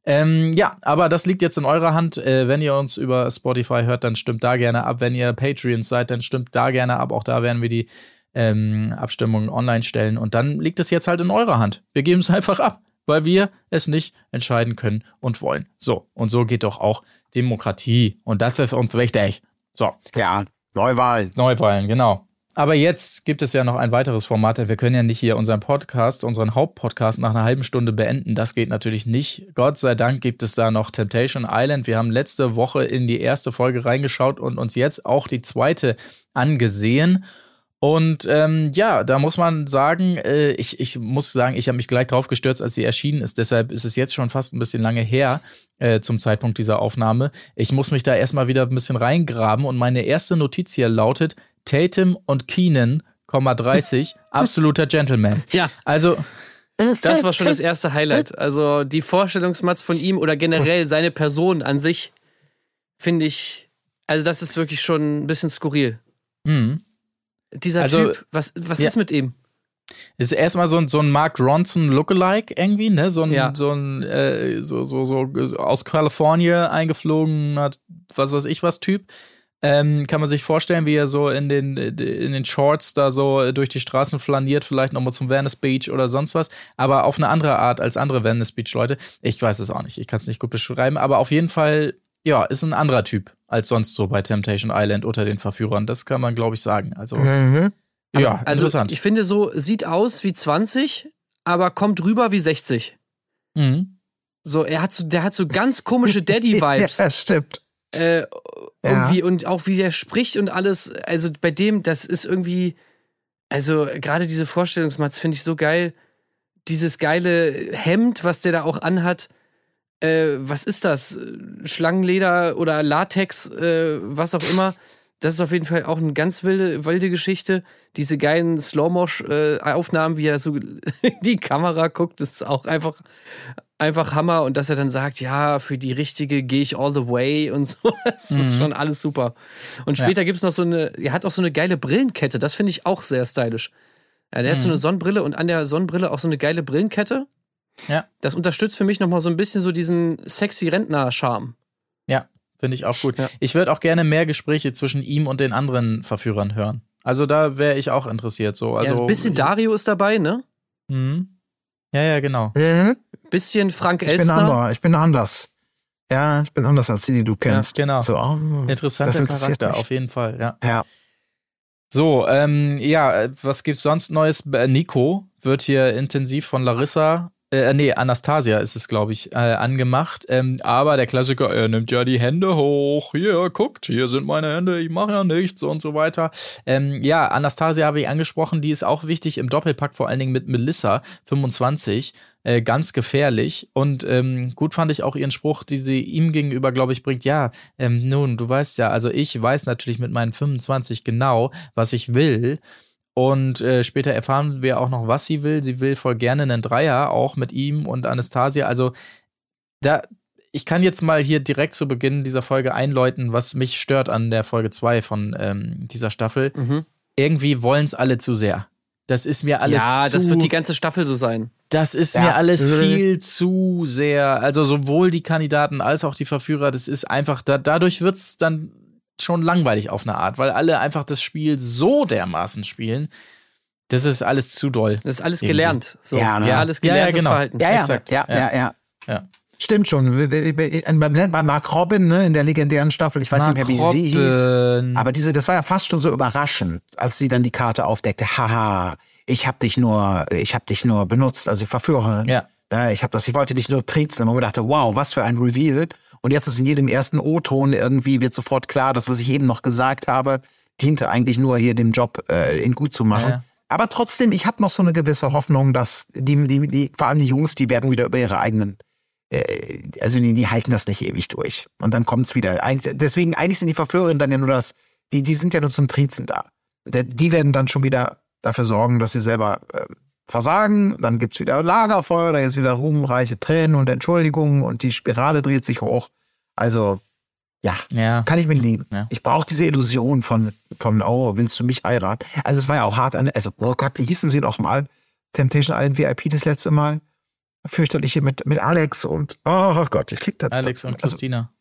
Ähm, ja, aber das liegt jetzt in eurer Hand. Äh, wenn ihr uns über Spotify hört, dann stimmt da gerne ab. Wenn ihr Patreons seid, dann stimmt da gerne ab. Auch da werden wir die ähm, Abstimmungen online stellen. Und dann liegt es jetzt halt in eurer Hand. Wir geben es [LAUGHS] einfach ab, weil wir es nicht entscheiden können und wollen. So, und so geht doch auch Demokratie. Und das ist uns wichtig. So. Ja, Neuwahlen. Neuwahlen, genau. Aber jetzt gibt es ja noch ein weiteres Format. Wir können ja nicht hier unseren Podcast, unseren Hauptpodcast nach einer halben Stunde beenden. Das geht natürlich nicht. Gott sei Dank gibt es da noch Temptation Island. Wir haben letzte Woche in die erste Folge reingeschaut und uns jetzt auch die zweite angesehen. Und ähm, ja, da muss man sagen, äh, ich, ich muss sagen, ich habe mich gleich drauf gestürzt, als sie erschienen ist. Deshalb ist es jetzt schon fast ein bisschen lange her äh, zum Zeitpunkt dieser Aufnahme. Ich muss mich da erstmal wieder ein bisschen reingraben und meine erste Notiz hier lautet, Tatum und Keenan, 30, [LAUGHS] absoluter Gentleman. Ja. Also. Das war schon das erste Highlight. Also die Vorstellungsmatz von ihm oder generell seine Person an sich finde ich, also das ist wirklich schon ein bisschen skurril. Mhm. Dieser also, Typ, was, was ja. ist mit ihm? Ist erstmal so ein, so ein Mark Ronson Lookalike irgendwie, ne? So ein, Ja. so ein, äh, so, so, so aus Kalifornien eingeflogener, was weiß ich was Typ. Ähm, kann man sich vorstellen, wie er so in den, in den Shorts da so durch die Straßen flaniert, vielleicht nochmal zum Venice Beach oder sonst was, aber auf eine andere Art als andere Venice Beach Leute. Ich weiß es auch nicht, ich kann es nicht gut beschreiben, aber auf jeden Fall, ja, ist ein anderer Typ als sonst so bei Temptation Island unter den Verführern. Das kann man, glaube ich, sagen. Also, Mhm. ja, Also interessant. ich finde so, sieht aus wie 20, aber kommt rüber wie 60. mhm. So, er hat so, der hat so ganz komische [LAUGHS] Daddy-Vibes. Ja, stimmt. äh, Ja. irgendwie und auch wie der spricht und alles. Also bei dem, das ist irgendwie, also gerade diese Vorstellungsmatz finde ich so geil. Dieses geile Hemd, was der da auch anhat. Äh, was ist das? Schlangenleder oder Latex, äh, was auch immer. Das ist auf jeden Fall auch eine ganz wilde, wilde Geschichte. Diese geilen Slow-Mosh-Aufnahmen, wie er so [LAUGHS] in die Kamera guckt, das ist auch einfach, einfach Hammer. Und dass er dann sagt, ja, für die richtige gehe ich all the way und [LAUGHS] so. Das ist schon alles super. Und später gibt's noch so eine, er hat auch so eine geile Brillenkette. Das finde ich auch sehr stylisch. Ja, der hat so eine Sonnenbrille und an der Sonnenbrille auch so eine geile Brillenkette. Ja. Das unterstützt für mich nochmal so ein bisschen so diesen sexy Rentner-Charme. Ja, finde ich auch gut. Ja. Ich würde auch gerne mehr Gespräche zwischen ihm und den anderen Verführern hören. Also da wäre ich auch interessiert. So, also ja, ein bisschen Dario ist dabei, ne? Mhm. Ja, ja, genau. Mhm. Bisschen Frank Ich bin Elstner. anders. Ich bin anders. Ja, ich bin anders als die, die du kennst. Genau. So, oh, Interessanter Charakter, mich. auf jeden Fall, ja. Ja. So, ähm, ja, äh, was gibt's sonst Neues? Äh, Nico wird hier intensiv von Larissa, äh, nee, Anastasia ist es, glaube ich, äh, angemacht. Ähm, aber der Klassiker, er nimmt ja die Hände hoch. Hier, guckt, hier sind meine Hände, ich mache ja nichts und so weiter. Ähm, ja, Anastasia habe ich angesprochen, die ist auch wichtig im Doppelpack, vor allen Dingen mit Melissa, 25. Äh, ganz gefährlich. Und ähm, gut fand ich auch ihren Spruch, die sie ihm gegenüber, glaube ich, bringt. Ja, ähm, nun, du weißt ja, also ich weiß natürlich mit meinen 25 genau, was ich will. Und äh, später erfahren wir auch noch, was sie will. Sie will voll gerne einen Dreier, auch mit ihm und Anastasia. Also da, ich kann jetzt mal hier direkt zu Beginn dieser Folge einläuten, was mich stört an der Folge 2 von ähm, dieser Staffel. Mhm. Irgendwie wollen es alle zu sehr. Das ist mir alles ja, zu, das wird die ganze Staffel so sein. das ist Ja. mir alles Mhm. viel zu sehr. Also sowohl die Kandidaten als auch die Verführer, das ist einfach, da, dadurch wird's dann schon langweilig auf eine Art, weil alle einfach das Spiel so dermaßen spielen. Das ist alles zu doll. Das ist alles Irgendwie. gelernt. So. Ja, ne? alles Ja, ja, gelerntes genau. Verhalten. Ja, ja, Exakt. ja, Ja. ja, ja. Ja. Stimmt schon. Bei Mark Robin, ne, in der legendären Staffel, ich weiß nicht mehr, wie sie hieß. Robin. Aber diese, das war ja fast schon so überraschend, als sie dann die Karte aufdeckte. Haha, ich hab dich nur, ich hab dich nur benutzt, also Verführerin. Ja. Ja, ich hab das, ich wollte dich nur triezen. Und man dachte, wow, was für ein Reveal. Und jetzt ist in jedem ersten O-Ton irgendwie wird sofort klar, das, was ich eben noch gesagt habe, diente eigentlich nur hier dem Job, äh, ihn gut zu machen. Ja. Aber trotzdem, ich habe noch so eine gewisse Hoffnung, dass die, die, die, vor allem die Jungs, die werden wieder über ihre eigenen äh, also die, die halten das nicht ewig durch. Und dann kommt's wieder. Eigentlich, deswegen, eigentlich sind die Verführerinnen dann ja nur das, die, die sind ja nur zum Triezen da. Die werden dann schon wieder dafür sorgen, dass sie selber äh, versagen. Dann gibt's wieder Lagerfeuer, da ist wieder ruhmreiche Tränen und Entschuldigungen und die Spirale dreht sich hoch. Also, ja, Ja. kann ich mit leben. Ja. Ich brauche diese Illusion von, von, oh, willst du mich heiraten? Also es war ja auch hart an, also, oh Gott, wie hießen sie noch mal? Temptation Island VIP das letzte Mal? Fürchterliche mit, mit Alex und, oh Gott, ich krieg das. Alex und also, Christina.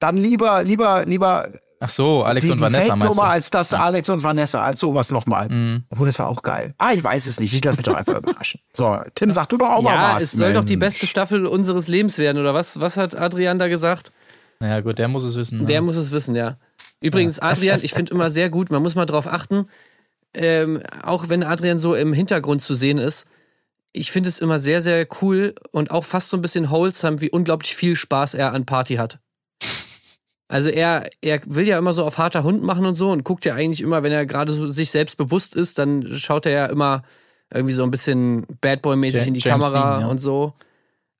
Dann lieber, lieber, lieber Ach so, Alex die, und die Vanessa meinst du? als das Alex und Vanessa, als sowas nochmal. Mhm. Obwohl, das war auch geil. Ah, ich weiß es nicht. Ich lasse mich doch einfach überraschen. [LAUGHS] So, Tim, sag du doch auch mal Ja, was. es soll doch die Mensch. beste Staffel unseres Lebens werden, oder was? Was hat Adrian da gesagt? Ja gut, der muss es wissen. ne? Der muss es wissen, ja. Übrigens, Adrian, [LAUGHS] ich finde immer sehr gut, man muss mal drauf achten, ähm, auch wenn Adrian so im Hintergrund zu sehen ist, ich finde es immer sehr, sehr cool und auch fast so ein bisschen wholesome, wie unglaublich viel Spaß er an Party hat. Also er, er will ja immer so auf harter Hund machen und so und guckt ja eigentlich immer, wenn er gerade so sich selbst bewusst ist, dann schaut er ja immer irgendwie so ein bisschen Bad Boy-mäßig in die James Kamera Dean, ja. und so.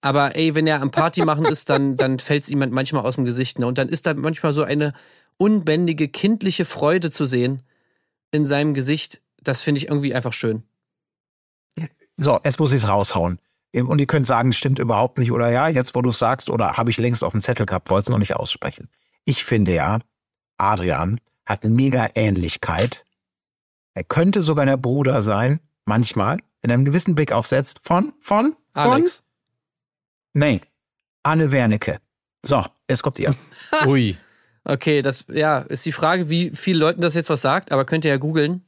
Aber ey, wenn er am Party machen ist, dann, dann fällt es ihm manchmal aus dem Gesicht. Ne? Und dann ist da manchmal so eine unbändige, kindliche Freude zu sehen in seinem Gesicht. Das finde ich irgendwie einfach schön. So, jetzt muss ich es raushauen. Und ihr könnt sagen, stimmt überhaupt nicht oder ja, jetzt wo du es sagst oder habe ich längst auf dem Zettel gehabt, wollte es noch nicht aussprechen. Ich finde ja, Adrian hat eine mega Ähnlichkeit. Er könnte sogar der Bruder sein manchmal in einem gewissen Blick aufsetzt von, von, von? Alex. Nein, Anne Wernicke. So, jetzt kommt ihr. [LAUGHS] Ui. Okay, das ja, ist die Frage, wie vielen Leuten das jetzt was sagt, aber könnt ihr ja googeln.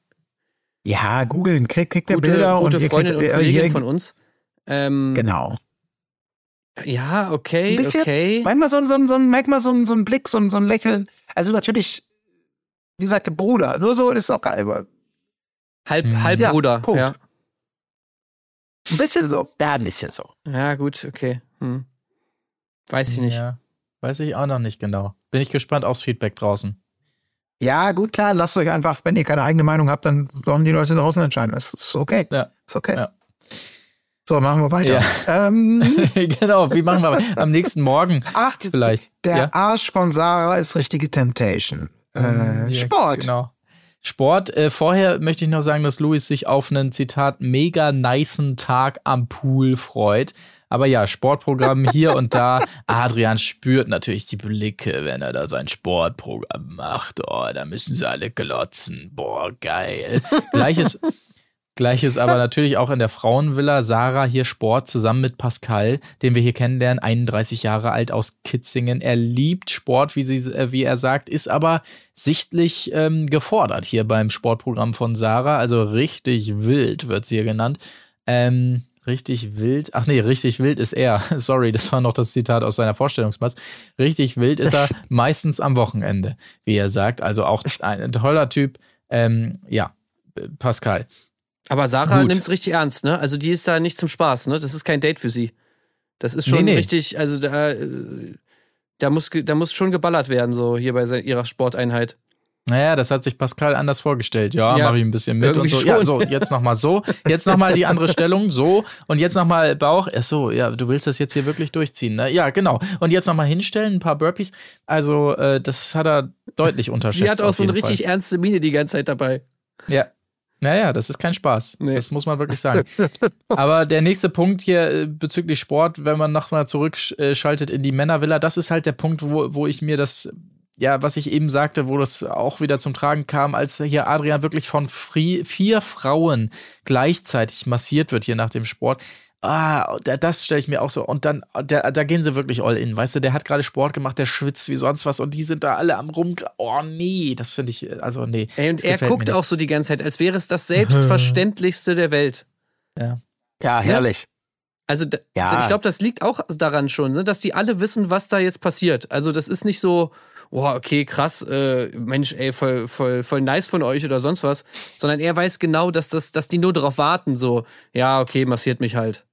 Ja, googeln, kriegt krieg der Bilder gute und ihr Freundin kriegt, und äh, Kollegin hier, von uns. Ähm, Genau. Ja, okay, Ein bisschen, okay. manchmal so, ein- so, ein- so, ein- manchmal so, so ein Blick, so, ein- so ein Lächeln. Also natürlich, wie gesagt, der Bruder. Nur so ist auch geil. aber Halb, Mhm. Halbbruder. Ja, Punkt. Ja, Ein bisschen so. Ja, ein bisschen so. ja, gut, okay. Hm. Weiß ich nicht. Ja, weiß ich auch noch nicht genau. Bin ich gespannt aufs Feedback draußen. Ja, gut, klar, lasst euch einfach, wenn ihr keine eigene Meinung habt, dann sollen die Leute draußen entscheiden. Das ist okay. Ja. Ist okay. Ja. So, machen wir weiter. Ähm, [LAUGHS] genau, wie machen wir am nächsten Morgen ach, vielleicht? der ja? Arsch von Sarah ist richtige Temptation. Äh, Ja, Sport. Genau. Sport. Äh, vorher möchte ich noch sagen, dass Luis sich auf einen Zitat mega nicen Tag am Pool freut. Aber ja, Sportprogramm hier und da. [LAUGHS] Adrian spürt natürlich die Blicke, wenn er da sein Sportprogramm macht. Oh, da müssen sie alle glotzen. Boah, geil. Gleiches, Gleiches aber natürlich auch in der Frauenvilla. Sarah hier Sport zusammen mit Pascal, den wir hier kennenlernen, 31 Jahre alt aus Kitzingen. Er liebt Sport, wie, sie, äh, wie er sagt, ist aber sichtlich ähm, gefordert hier beim Sportprogramm von Sarah. Also richtig wild wird sie hier genannt. Ähm, richtig wild. Ach nee, richtig wild ist er. [LAUGHS] Sorry, das war noch das Zitat aus seiner Vorstellungsmatz. Richtig wild ist er [LAUGHS] meistens am Wochenende, wie er sagt. Also auch ein toller Typ. Ähm, ja, Pascal. Aber Sarah nimmt es richtig ernst, ne? Also die ist da nicht zum Spaß, ne? Das ist kein Date für sie. Das ist schon Nee, nee. richtig, also da, äh, da, muss, da muss schon geballert werden, so hier bei ihrer Sporteinheit. Naja, das hat sich Pascal anders vorgestellt. Ja, Ja, mache ich ein bisschen mit und so. Ja, schon. so, jetzt nochmal so. Jetzt nochmal die andere Stellung, so. Und jetzt nochmal Bauch. Ach so, ja, du willst das jetzt hier wirklich durchziehen, ne? Ja, genau. Und jetzt nochmal hinstellen, ein paar Burpees. Also, äh, das hat er deutlich unterschätzt. Sie hat auch so eine jeden Fall. richtig ernste Miene die ganze Zeit dabei. Ja. Naja, das ist kein Spaß. Nee. Das muss man wirklich sagen. [LAUGHS] Aber der nächste Punkt hier äh, bezüglich Sport, wenn man nochmal zurückschaltet in die Männervilla, das ist halt der Punkt, wo, wo ich mir das, ja, was ich eben sagte, wo das auch wieder zum Tragen kam, als hier Adrian wirklich von fri- vier Frauen gleichzeitig massiert wird hier nach dem Sport. Ah, da- das stelle ich mir auch so. Und dann, da, da gehen sie wirklich all in. Weißt du, der hat gerade Sport gemacht, der schwitzt wie sonst was und die sind da alle am rum. Oh nee, das finde ich, also nee. Ey, und er guckt auch so die ganze Zeit, als wäre es das Selbstverständlichste der Welt. Ja. Ja, herrlich. Also Ja. ich glaube, das liegt auch daran schon, ne, dass die alle wissen, was da jetzt passiert. Also das ist nicht so, oh, okay, krass, äh, Mensch, ey, voll, voll, voll nice von euch oder sonst was, sondern er weiß genau, dass das, dass die nur darauf warten, so, ja, okay, massiert mich halt.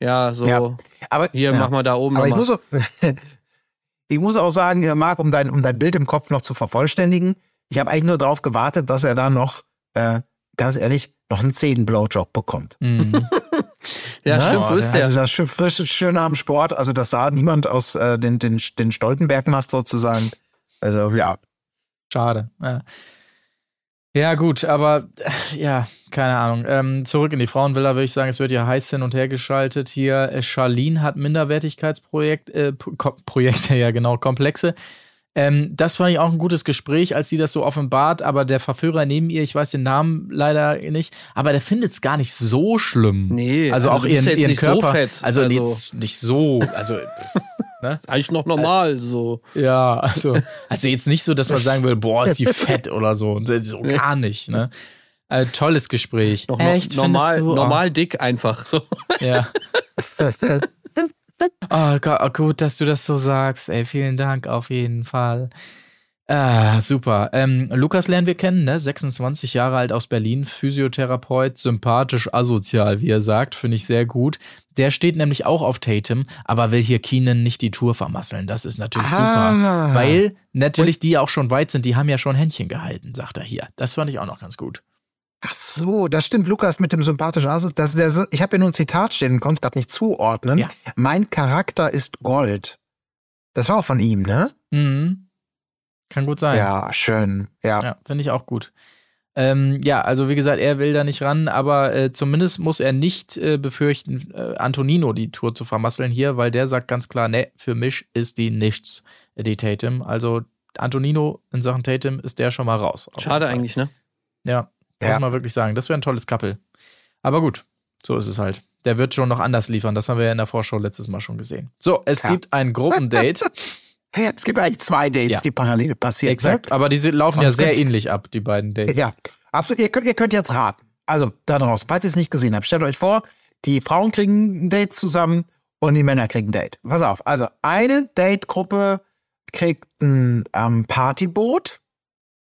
Ja, so, Ja. Aber, hier, ja. mach mal da oben Aber ich nochmal. muss, auch, [LAUGHS] ich muss auch sagen, äh, Marc, um dein, um dein Bild im Kopf noch zu vervollständigen, ich habe eigentlich nur darauf gewartet, dass er da noch, äh, ganz ehrlich, noch einen Zehn-Blowjob bekommt. Mhm. [LAUGHS] Ja, Ne? stimmt, wo ist der? Also das schön, frische, schöne am Sport, also dass da niemand aus äh, den, den, den Stoltenberg macht sozusagen. Also ja, Schade. Ja. Ja, gut, aber äh, ja, keine Ahnung. Ähm, zurück in die Frauenvilla würde ich sagen, es wird ja heiß hin und her geschaltet hier. Äh, Charlene hat Minderwertigkeitsprojekt, äh, Projekte, ja genau, Komplexe. Ähm, das fand ich auch ein gutes Gespräch, als sie das so offenbart, aber der Verführer neben ihr, ich weiß den Namen leider nicht, aber der findet es gar nicht so schlimm. Nee, also, also auch ihren, ihren nicht so Körper. fett, also, also- nicht so, also [LAUGHS] Eigentlich noch normal, so. ja, also, [LAUGHS] also jetzt nicht so, dass man sagen würde, boah, ist die fett oder so. Und so gar nicht, ne? Äh, tolles Gespräch. Noch Echt? normal, Findest du? normal dick einfach, so. Ja. [LAUGHS] Oh Gott, oh, gut, dass du das so sagst. Ey, vielen Dank auf jeden Fall. Ah, super. Ähm, Lukas lernen wir kennen, ne? 26 Jahre alt aus Berlin, Physiotherapeut, sympathisch, asozial, wie er sagt, finde ich sehr gut. Der steht nämlich auch auf Tatum, aber will hier Keenan nicht die Tour vermasseln. Das ist natürlich Ah. super. Weil natürlich die auch schon weit sind, die haben ja schon Händchen gehalten, sagt er hier. Das fand ich auch noch ganz gut. Ach so, das stimmt, Lukas mit dem sympathischen Asus. Das, der, ich habe ja nur ein Zitat stehen, konnte es gerade nicht zuordnen. Ja. Mein Charakter ist Gold. Das war auch von ihm, ne? Mhm. Kann gut sein. Ja, schön. Ja. Ja, finde ich auch gut. Ähm, ja, also wie gesagt, er will da nicht ran, aber äh, zumindest muss er nicht äh, befürchten, äh, Antonino die Tour zu vermasseln hier, weil der sagt ganz klar, ne, für mich ist die nichts, die Tatum. Also Antonino in Sachen Tatum ist der schon mal raus. Schade eigentlich, ne? Ja, muss Ja. man wirklich sagen. Das wäre ein tolles Couple. Aber gut, so ist es halt. Der wird schon noch anders liefern. Das haben wir ja in der Vorschau letztes Mal schon gesehen. So, es Ja. gibt ein Gruppendate. [LAUGHS] Ja, es gibt eigentlich zwei Dates, Ja. die parallel passieren. Exakt. Ne? Aber diese laufen ja sehr ähnlich ab, die beiden Dates. Ja, absolut. Ihr könnt, ihr könnt jetzt raten. Also da draußen, falls ihr es nicht gesehen habt, stellt euch vor, die Frauen kriegen ein Date zusammen und die Männer kriegen ein Date. Pass auf, also eine Date-Gruppe kriegt ein ähm, Partyboot.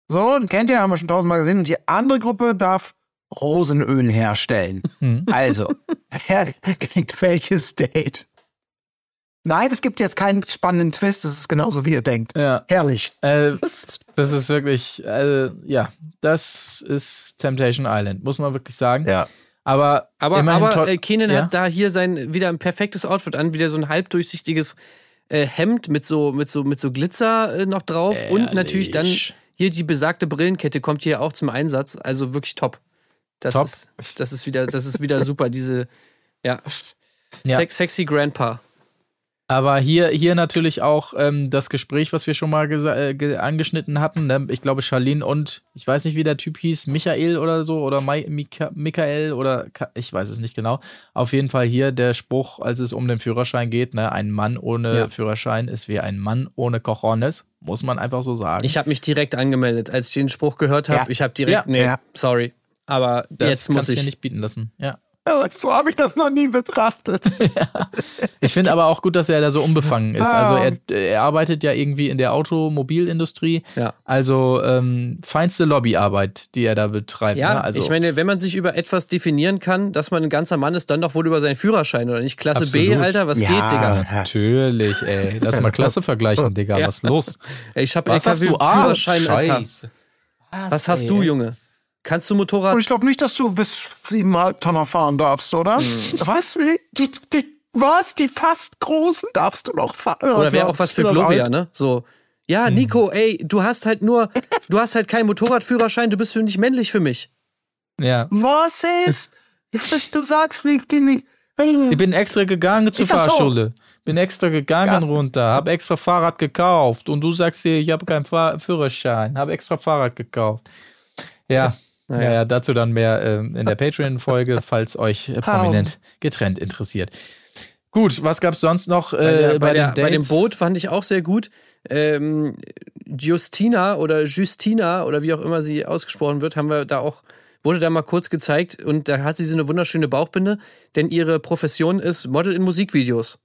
So, kennt ihr, haben wir schon tausendmal gesehen. Und die andere Gruppe darf Rosenöl herstellen. Hm. Also, [LAUGHS] wer kriegt welches Date? Nein, es gibt jetzt keinen spannenden Twist, das ist genauso wie ihr denkt. Ja. Herrlich. Äh, Das- ist wirklich, äh, ja, das ist Temptation Island, muss man wirklich sagen. Ja. Aber, Aber, aber äh, Kenan ja? hat da hier sein wieder ein perfektes Outfit an, wieder so ein halbdurchsichtiges äh, Hemd mit so, mit so, mit so Glitzer äh, noch drauf und natürlich dann Ehrlich. hier die besagte Brillenkette kommt hier auch zum Einsatz. Also wirklich top. Das Top. ist, das ist wieder, das ist wieder super. Diese, ja, Ja. Sex, sexy Grandpa. Aber hier, hier natürlich auch ähm, das Gespräch, was wir schon mal äh, ge angeschnitten hatten. Ne? Ich glaube, Charlene und ich weiß nicht, wie der Typ hieß, Michael oder so oder Mai Mika Michael oder Ka ich weiß es nicht genau. Auf jeden Fall hier der Spruch, als es um den Führerschein geht, ne? ein Mann ohne Ja. Führerschein ist wie ein Mann ohne Cojones, muss man einfach so sagen. Ich habe mich direkt angemeldet, als ich den Spruch gehört habe. Ja. Ich habe direkt, Ja. nee, Ja. sorry. Aber das jetzt muss kannst du ich. dir nicht bieten lassen. Ja. So habe ich das noch nie betrachtet. [LAUGHS] Ich finde aber auch gut, dass er da so unbefangen ist. Ah. Also er, er arbeitet ja irgendwie in der Automobilindustrie. Ja. Also ähm, feinste Lobbyarbeit, die er da betreibt. Ja, ne? also, ich meine, wenn man sich über etwas definieren kann, dass man ein ganzer Mann ist, dann doch wohl über seinen Führerschein, oder nicht? Klasse B, Absolut. Alter, was Ja. geht, Digga? Natürlich, ey. Lass mal Klasse vergleichen, [LAUGHS] Digga. Ja. Was ist los? Ey, ich habe Was hast du? Ah. Was hast du, Junge? Kannst du Motorrad? Und ich glaube nicht, dass du bis siebeneinhalb Tonner fahren darfst, oder? Weißt du, die, die, die, was? Die fast großen darfst du noch fahren. Oder wäre auch was für Globia, ne? So. Ja, Nico, ey, du hast halt nur, du hast halt keinen Motorradführerschein, du bist für nicht männlich für mich. Ja. Was ist? Du sagst, ich bin nicht. Ich bin extra gegangen zur? Fahrschule. Bin extra gegangen runter, hab extra Fahrrad gekauft und du sagst dir, ich habe keinen Fahr Führerschein, hab extra Fahrrad gekauft. Ja, ja, ja, dazu dann mehr ähm, in der Patreon-Folge, [LAUGHS] falls euch äh, prominent getrennt interessiert. Gut, was gab's sonst noch äh, Bei, der, bei, bei, der, den bei dem? Boot fand ich auch sehr gut. Ähm, Justina oder Justina oder wie auch immer sie ausgesprochen wird, haben wir da auch, wurde da mal kurz gezeigt und da hat sie so eine wunderschöne Bauchbinde, denn ihre Profession ist Model in Musikvideos.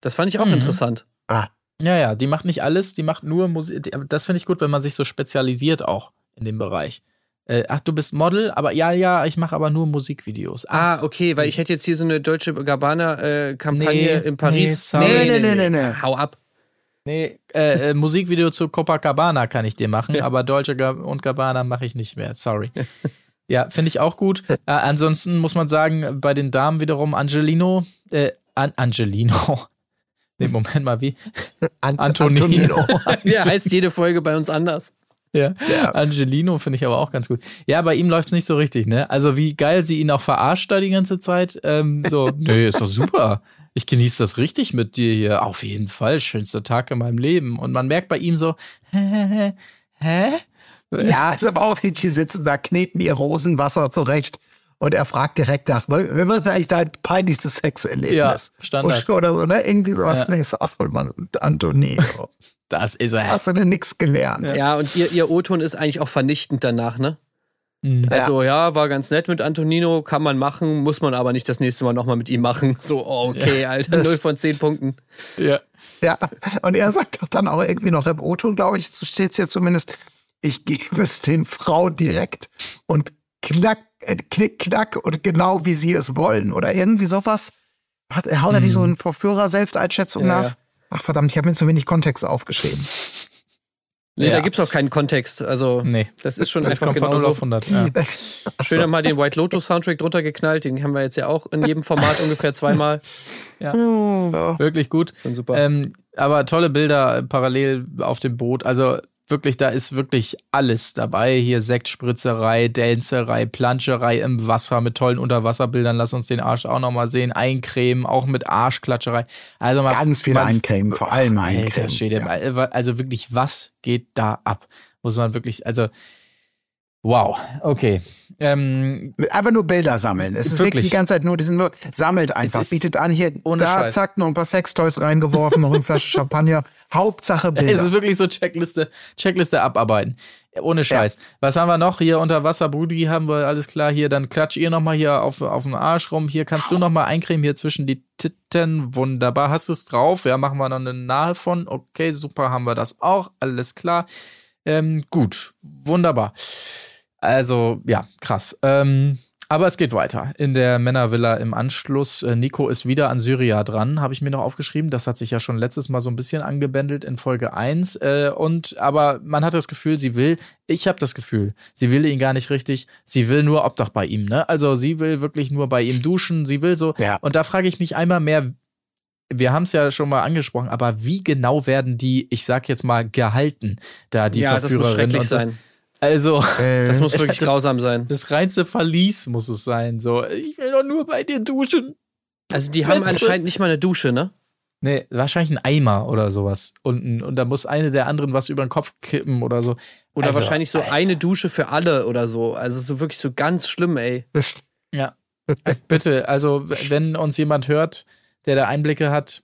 Das fand ich auch Mhm. interessant. Ah, Ja, ja, die macht nicht alles, die macht nur Musik. Das finde ich gut, wenn man sich so spezialisiert auch in dem Bereich. Äh, ach, du bist Model, aber ja, ja, ich mache aber nur Musikvideos. Ach, Ah, okay, weil ich hätte jetzt hier so eine deutsche Gabbana-Kampagne Nee, in Paris. nee, sorry. Nee, nee, nee, nee. Hau ab. Nee, äh, äh, Musikvideo zu Copacabana kann ich dir machen, aber Deutsche und Gabbana mache ich nicht mehr. Sorry. ja, finde ich auch gut. Äh, ansonsten muss man sagen, bei den Damen wiederum Angelino, äh, An Angelino. [LAUGHS] Nee, Moment mal, wie? An Antonino. Der [LAUGHS] heißt jede Folge bei uns anders. Ja. Angelino finde ich aber auch ganz gut. Ja, bei ihm läuft's nicht so richtig, ne? Also wie geil sie ihn auch verarscht da die ganze Zeit. Ähm, so, [LAUGHS] nee, ist doch super. Ich genieße das richtig mit dir hier. Auf jeden Fall, schönster Tag in meinem Leben. Und man merkt bei ihm so, [LAUGHS] hä? hä? Ja, ist aber auch, die sitzen da, kneten ihr Rosenwasser zurecht. Und er fragt direkt nach, was ist eigentlich dein peinlichstes Sexerlebnis? Ja, Standard. Oder so, ne? Irgendwie sowas. Nee, so, ach, Mann, Antonino. [LAUGHS] Das ist er. Hast du denn nichts gelernt? Ja, und ihr, ihr O-Ton ist eigentlich auch vernichtend danach, ne? Mhm. Also, ja, war ganz nett mit Antonino, kann man machen, muss man aber nicht das nächste Mal nochmal mit ihm machen. [LAUGHS] So, oh, okay, Alter, 0 von 10 Punkten. Ja. Ja, und er sagt doch dann auch irgendwie noch im O-Ton, glaube ich, so steht es hier zumindest, ich gebe es den Frauen direkt und knack, äh, knick, knack und genau wie sie es wollen oder irgendwie sowas. Hat, er haut er nicht so eine Verführer-Selbsteinschätzung Ja, nach? Ja. Ach verdammt, ich habe mir zu wenig Kontext aufgeschrieben. Nee, Ja. da gibt's auch keinen Kontext. Also, Nee. das ist schon Das einfach genau 0 auf [LAUGHS] so. 100. Ja. Schön nochmal den White Lotus Soundtrack drunter geknallt. Den haben wir jetzt ja auch in jedem Format ungefähr zweimal. Wirklich gut. Schon super. Ähm, aber tolle Bilder parallel auf dem Boot. Also wirklich, da ist wirklich alles dabei. Hier Sektspritzerei, Dancerei, Planscherei im Wasser mit tollen Unterwasserbildern. Lass uns den Arsch auch nochmal sehen. Eincremen, auch mit Arschklatscherei. Also mal, Ganz viele man- Eincremen, vor allem Alter Eincremen. Schwede. Ja. Also wirklich, was geht da ab? Muss man wirklich, also Wow, okay. Ähm, Einfach nur Bilder sammeln. Es ist wirklich, Wirklich. die ganze Zeit nur, die sind nur, sammelt einfach, bietet an, hier, ohne da, Scheiß. zack, noch ein paar Sextoys reingeworfen, noch eine Flasche [LAUGHS] Champagner. Hauptsache Bilder. es ist wirklich so Checkliste, Checkliste abarbeiten. Ohne Scheiß. Was haben wir noch? Hier unter Wasser, Brudi, haben wir alles klar. Hier, dann klatsch ihr nochmal hier auf, auf den Arsch rum. Hier kannst du nochmal eincremen hier zwischen die Titten. Wunderbar. Hast du es drauf? Ja, machen wir noch eine Nahe von. Okay, super, haben wir das auch. Alles klar. Ähm, gut. Wunderbar. Also, ja, krass. Ähm, aber es geht weiter. In der Männervilla im Anschluss. Äh, Nico ist wieder an Syria dran, habe ich mir noch aufgeschrieben. Das hat sich ja schon letztes Mal so ein bisschen angebändelt in Folge 1. Äh, und aber man hat das Gefühl, sie will, ich habe das Gefühl, sie will ihn gar nicht richtig. Sie will nur Obdach bei ihm, ne? Also sie will wirklich nur bei ihm duschen. Sie will so. Ja. Und da frage ich mich einmal mehr, wir haben es ja schon mal angesprochen, aber wie genau werden die, ich sag jetzt mal, gehalten, da die ja, das muss Verführerin schrecklich so. sein. Also, Das muss [LAUGHS] wirklich Das- grausam sein. das reinste Verlies muss es sein. So, ich will doch nur bei dir duschen. Also die haben Bitte. anscheinend nicht mal eine Dusche, ne? Nee, wahrscheinlich ein Eimer oder sowas unten. Und da muss eine der anderen was über den Kopf kippen oder so. Oder Also, wahrscheinlich so Alter. eine Dusche für alle oder so. Also so wirklich so ganz schlimm, ey. Ja. [LAUGHS] bitte, also wenn uns jemand hört, der da Einblicke hat,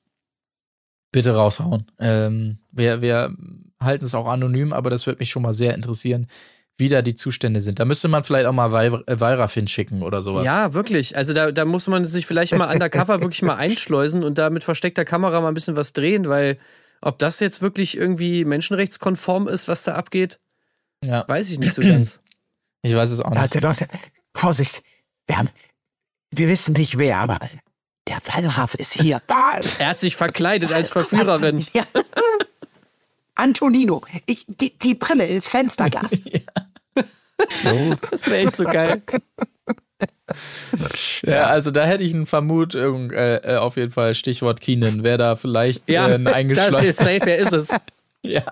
bitte raushauen. Ähm, wir, wir halten es auch anonym, aber das würde mich schon mal sehr interessieren, wie da die Zustände sind. Da müsste man vielleicht auch mal Wal- äh, Wallraff hinschicken oder sowas. Ja, wirklich. Also da, da muss man sich vielleicht mal undercover [LAUGHS] wirklich mal einschleusen und da mit versteckter Kamera mal ein bisschen was drehen, weil ob das jetzt wirklich irgendwie menschenrechtskonform ist, was da abgeht, ja. weiß ich nicht so ganz. [CLEARS THROAT] Ich weiß es auch nicht. Leute, Leute, Vorsicht. Wir haben, wir wissen nicht wer, aber der Wallraff ist hier. Da. [LAUGHS] Er hat sich verkleidet als Verführerin. Ja. Antonino, ich, die, die Brille ist Fensterglas. [LAUGHS] Das wäre echt so geil. Ja, also da hätte ich eine Vermutung, äh, äh, auf jeden Fall Stichwort Keenan, wer da vielleicht Ja, äh, ein das ist safe, wer ist es? [LAUGHS] Ja.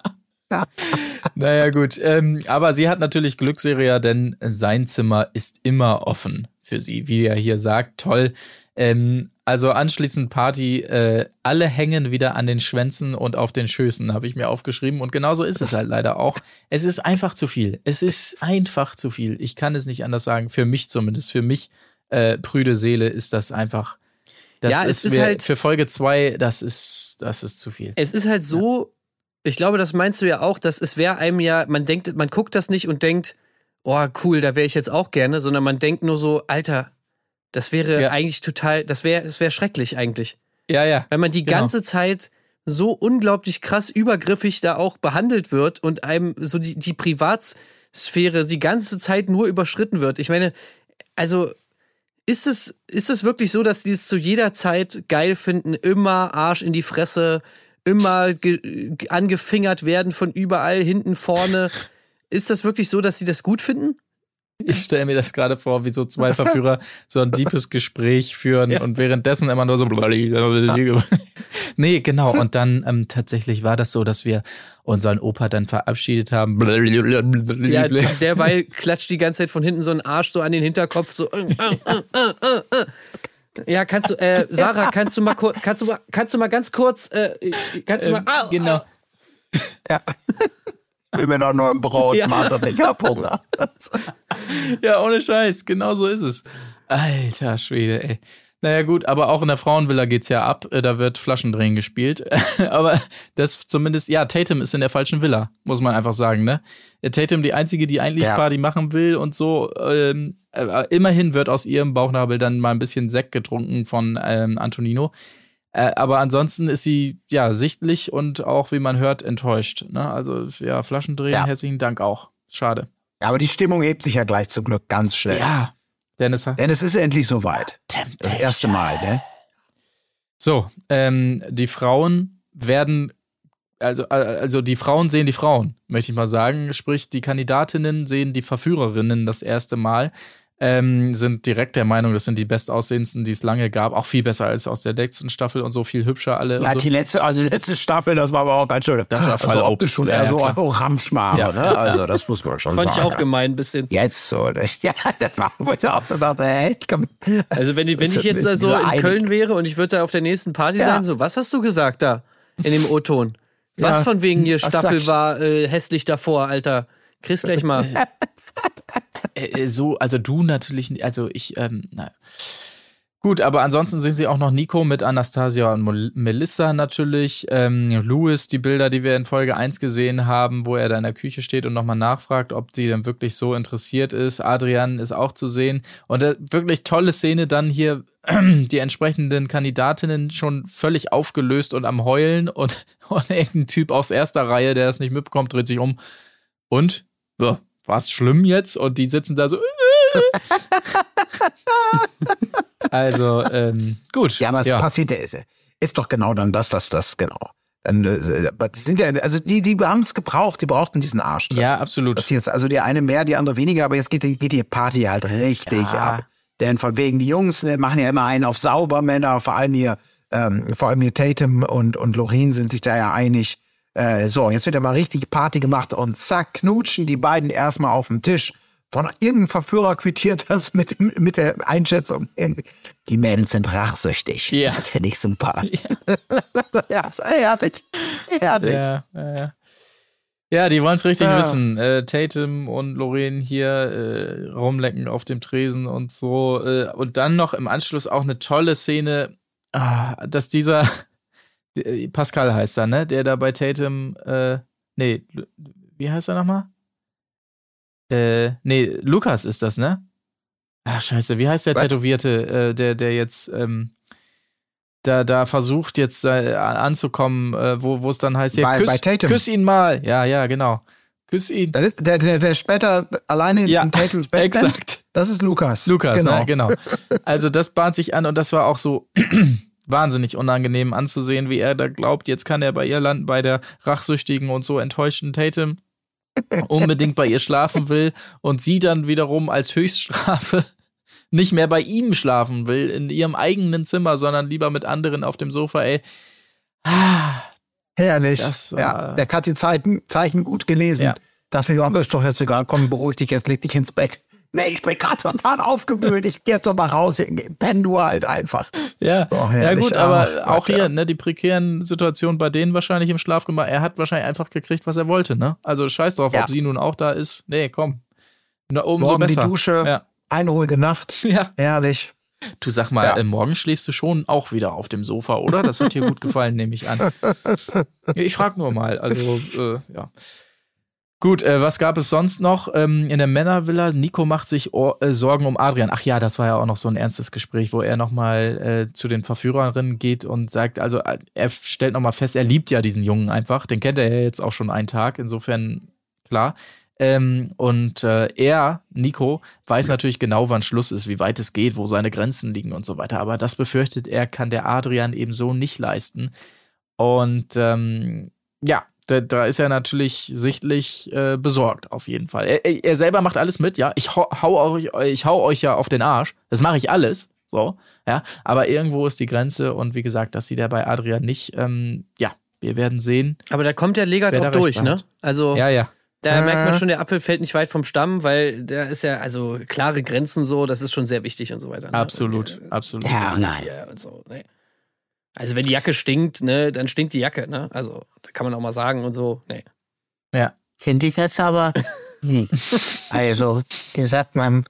Naja, gut. Ähm, aber sie hat natürlich Glück, Seria, denn sein Zimmer ist immer offen für sie. Wie er hier sagt, toll. Ähm, also anschließend Party, äh, alle hängen wieder an den Schwänzen und auf den Schößen, habe ich mir aufgeschrieben. Und genauso ist es halt leider auch. Es ist einfach zu viel. Es ist einfach zu viel. Ich kann es nicht anders sagen. Für mich zumindest. Für mich, äh, prüde Seele, ist das einfach. Das Ja, ist, es ist mir- halt- für Folge zwei, das ist, das ist zu viel. Es ist halt so, ich glaube, das meinst du ja auch, dass es wäre einem ja, man denkt, man guckt das nicht und denkt, oh cool, da wäre ich jetzt auch gerne, sondern man denkt nur so, Alter, das wäre Ja. eigentlich total, das wäre, es wäre schrecklich eigentlich. Ja, ja. Weil man die Genau. ganze Zeit so unglaublich krass übergriffig da auch behandelt wird und einem so die, die Privatsphäre die ganze Zeit nur überschritten wird. Ich meine, also ist es, ist es wirklich so, dass die es zu jeder Zeit geil finden, immer Arsch in die Fresse, immer ge ge- angefingert werden von überall, hinten, vorne? Ist das wirklich so, dass sie das gut finden? Ich stelle mir das gerade vor, wie so zwei Verführer [LAUGHS] so ein deepes Gespräch führen und währenddessen immer nur so. nee, genau. Und dann ähm, tatsächlich war das so, dass wir unseren Opa dann verabschiedet haben. Ja, derweil klatscht die ganze Zeit von hinten so ein Arsch so an den Hinterkopf, so. Äh, äh, äh. Ja, kannst du, äh, Sarah, kannst du mal kurz, kannst du mal, kannst du mal ganz kurz, äh, kannst du mal, ah, genau. Ja. Ich will mir noch nur ein Brot Ja. machen, ich hab Hunger. [LAUGHS] [LAUGHS] Ja, ohne Scheiß, genau so ist es. Alter Schwede, ey. Naja gut, aber auch in der Frauenvilla geht's ja ab, äh, da wird Flaschendrehen gespielt. [LAUGHS] aber das zumindest, ja, Tatum ist in der falschen Villa, muss man einfach sagen, ne? Äh, Tatum die einzige, die eigentlich Ja. Party machen will und so. Ähm, äh, immerhin wird aus ihrem Bauchnabel dann mal ein bisschen Sekt getrunken von ähm, Antonino. Äh, aber ansonsten ist sie ja sichtlich und auch, wie man hört, enttäuscht. Ne? Also ja, Flaschendrehen, Ja. herzlichen Dank auch. Schade. Ja, aber die Stimmung hebt sich ja gleich zum Glück ganz schnell. Ja, Dennis Denn es ist endlich soweit. Das erste Mal, ne? So, ähm, die Frauen werden, also, äh, also die Frauen sehen die Frauen, möchte ich mal sagen. Sprich, die Kandidatinnen sehen die Verführerinnen das erste Mal, ähm, sind direkt der Meinung, das sind die bestaussehendsten, die es lange gab. Auch viel besser als aus der letzten Staffel und so viel hübscher alle. Ja, und die so. letzte, also die letzte Staffel, das war aber auch ganz schön. Das war voll also Obst. optisch schon Ja, eher ja, so Ramschmare, ne? Also das muss man schon fand ich sagen. auch gemein ein bisschen. Jetzt so, ne? [LAUGHS] ja, das war, wo ich auch so dachte, hey, komm. Also wenn, ich- wenn ich jetzt so dieser in Einig- Köln wäre und ich würde da auf der nächsten Party Ja. sein, so, was hast du gesagt da in dem O-Ton? Was Ja. von wegen hier Staffel war äh, hässlich davor, Alter? Chris gleich mal. [LAUGHS] äh, so, also du natürlich, also ich, ähm, na. Gut, aber ansonsten sehen sie auch noch Nico mit Anastasia und Melissa natürlich. Ähm, Louis, die Bilder, die wir in Folge 1 gesehen haben, wo er da in der Küche steht und nochmal nachfragt, ob sie denn wirklich so interessiert ist. Adrian ist auch zu sehen. Und äh, wirklich tolle Szene dann hier, [CLEARS THROAT] die entsprechenden Kandidatinnen schon völlig aufgelöst und am Heulen und, [LAUGHS] und irgendein Typ aus erster Reihe, der das nicht mitbekommt, dreht sich um. Und? Ja, war's schlimm jetzt? Und die sitzen da so. [LAUGHS] also, ähm, gut. Ja, aber es ja. passiert ja, ist, ist doch genau dann das, das, das, genau. Dann, äh, sind ja, also die, die haben es gebraucht, die brauchten diesen Arsch. Ja, absolut. Das ist also die eine mehr, die andere weniger, aber jetzt geht, die- geht die Party halt richtig Ja. ab. Denn von wegen, die Jungs äh, machen ja immer einen auf Saubermänner, vor allem hier, ähm, vor allem hier Tatum und, und Lorin sind sich da ja einig. Äh, so, jetzt wird ja mal richtig Party gemacht und zack, knutschen die beiden erstmal auf dem Tisch. Von irgendeinem Verführer quittiert das mit, mit der Einschätzung. Die Mädels sind rachsüchtig. Ja. Das finde ich super. Ja, [LAUGHS] ist herrlich. Herrlich. Ja, ja, ja. Ja, die wollen es richtig Ja. wissen. Äh, Tatum und Lorraine hier äh, rumlecken auf dem Tresen und so. Äh, und dann noch im Anschluss auch eine tolle Szene, ah, dass dieser Pascal heißt er, ne? Der da bei Tatum, äh, nee, wie heißt er nochmal? Äh, nee, Lukas ist das, ne? Ach, scheiße, wie heißt der Was? Tätowierte, äh, der, der jetzt, ähm, da, da versucht jetzt äh, anzukommen, äh, wo es dann heißt, hier, Bei- küss, bei Tatum. küss ihn mal. Ja, ja, genau. Küss ihn. Das ist der, der, der später alleine Ja, in Tatums [LAUGHS] Bett. Exakt. Das ist Lukas. Lukas, genau. ne? genau. Also das bahnt sich an und das war auch so [CLEARS THROAT] wahnsinnig unangenehm anzusehen, wie er da glaubt, jetzt kann er bei ihr landen, bei der rachsüchtigen und so enttäuschten Tatum [LAUGHS] unbedingt bei ihr schlafen will und sie dann wiederum als Höchststrafe [LAUGHS] nicht mehr bei ihm schlafen will, in ihrem eigenen Zimmer, sondern lieber mit anderen auf dem Sofa, ey. Ah, Herrlich. Das ja, der hat die Zeichen, Zeichen gut gelesen. Ja. Dachte mir, ist doch jetzt egal, komm, beruhig dich jetzt, leg dich ins Bett. Nee, ich bin gerade total aufgewühlt, ich geh jetzt doch mal raus, penn du halt einfach. Ja, Oh, ja gut, aber Ach, auch Gott, hier, ja. ne, die prekären Situationen bei denen wahrscheinlich im Schlafgemach. Er hat wahrscheinlich einfach gekriegt, was er wollte, ne? Also scheiß drauf, Ja. ob sie nun auch da ist. Nee, komm. Na, umso Morgen die besser. Dusche, Ja. eine ruhige Nacht, [LAUGHS] ja. herrlich. Du sag mal, Ja. äh, morgen schläfst du schon auch wieder auf dem Sofa, oder? Das hat dir gut [LAUGHS] gefallen, nehme ich an. [LAUGHS] Ich frag nur mal. Also, äh, ja. Gut, äh, was gab es sonst noch ähm, in der Männervilla? Nico macht sich Or äh, Sorgen um Adrian. Ach ja, das war ja auch noch so ein ernstes Gespräch, wo er nochmal äh, zu den Verführerinnen geht und sagt, also äh, er stellt nochmal fest, er liebt ja diesen Jungen einfach. Den kennt er ja jetzt auch schon einen Tag, insofern klar. Ähm, und äh, er, Nico, weiß natürlich genau, wann Schluss ist, wie weit es geht, wo seine Grenzen liegen und so weiter. Aber das befürchtet er, kann der Adrian eben so nicht leisten. Und ähm, ja, da, da ist er natürlich sichtlich äh, besorgt, auf jeden Fall. Er, er- er selber macht alles mit, ja. Ich hau, hau euch, ich hau euch ja auf den Arsch. Das mache ich alles. So, ja. Aber irgendwo ist die Grenze und wie gesagt, das sieht er bei Adrian nicht. Ähm, ja, wir werden sehen. Aber da kommt der Legat da auch durch, ne? Also Ja, ja. da Äh. merkt man schon, der Apfel fällt nicht weit vom Stamm, weil der ist ja, also klare Grenzen so, das ist schon sehr wichtig und so weiter. Ne? Absolut, Und, äh, absolut. Ja, nein. So, ne? Also wenn die Jacke stinkt, ne, dann stinkt die Jacke, ne? Also, da kann man auch mal sagen und so, ne. Finde ich jetzt aber. [LAUGHS] Hm. Also, gesagt, man.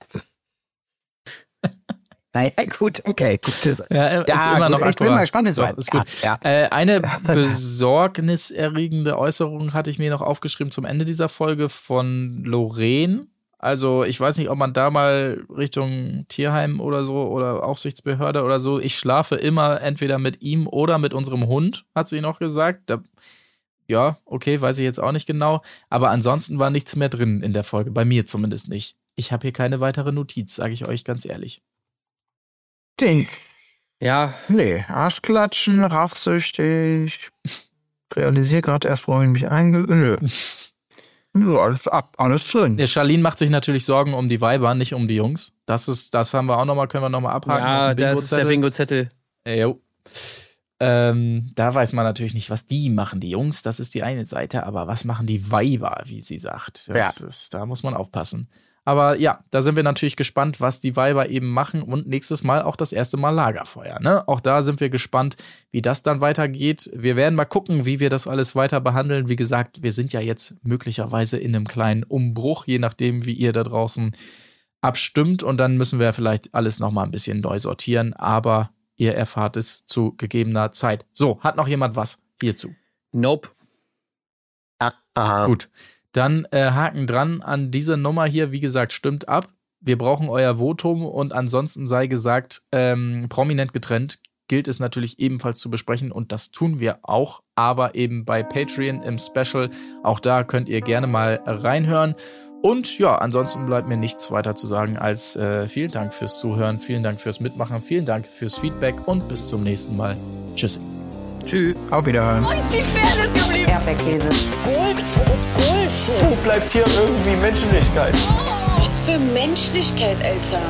Naja, gut, okay, gut. Ja, ist Ja, immer gut, noch ich bin mal gespannt, es So, ist gut. Ja, Äh, eine [LAUGHS] besorgniserregende Äußerung hatte ich mir noch aufgeschrieben zum Ende dieser Folge von Lorraine. Also ich weiß nicht, ob man da mal Richtung Tierheim oder so oder Aufsichtsbehörde oder so. Ich schlafe immer entweder mit ihm oder mit unserem Hund, hat sie noch gesagt. Da, ja, okay, weiß ich jetzt auch nicht genau. Aber ansonsten war nichts mehr drin in der Folge, bei mir zumindest nicht. Ich habe hier keine weitere Notiz, sage ich euch ganz ehrlich. Die, Ja, nee, Arschklatschen, rachsüchtig. [LAUGHS] Realisiere gerade erst, wohin ich mich einge... Nö. [LAUGHS] Nö, alles ab, alles drin. Der Charlene macht sich natürlich Sorgen um die Weiber, nicht um die Jungs. Das ist, das haben wir auch nochmal, können wir nochmal abhaken. ja das ist der Bingo-Zettel. Äh, jo. Ähm, da weiß man natürlich nicht, was die machen. Die Jungs, das ist die eine Seite, aber was machen die Weiber, wie sie sagt. Das ist, da muss man aufpassen. Aber ja, da sind wir natürlich gespannt, was die Weiber eben machen und nächstes Mal auch das erste Mal Lagerfeuer. Ne? Auch da sind wir gespannt, wie das dann weitergeht. Wir werden mal gucken, wie wir das alles weiter behandeln. Wie gesagt, wir sind ja jetzt möglicherweise in einem kleinen Umbruch, je nachdem, wie ihr da draußen abstimmt und dann müssen wir vielleicht alles nochmal ein bisschen neu sortieren, aber ihr erfahrt es zu gegebener Zeit. So, hat noch jemand was hierzu? Nope. Aha. Gut. Dann äh, Haken dran an diese Nummer hier. Wie gesagt, stimmt ab. Wir brauchen euer Votum und ansonsten sei gesagt, ähm, prominent getrennt gilt es natürlich ebenfalls zu besprechen und das tun wir auch, aber eben bei Patreon im Special. Auch da könnt ihr gerne mal reinhören. Und ja, ansonsten bleibt mir nichts weiter zu sagen als äh, vielen Dank fürs Zuhören, vielen Dank fürs Mitmachen, vielen Dank fürs Feedback und bis zum nächsten Mal. Tschüss. Tschüss. Auf Wiederhören. Wo ist die Fairness geblieben? Erdbeerkäse. Gold, Bullshit. Wo bleibt hier irgendwie Menschlichkeit? Was für Menschlichkeit, Alter.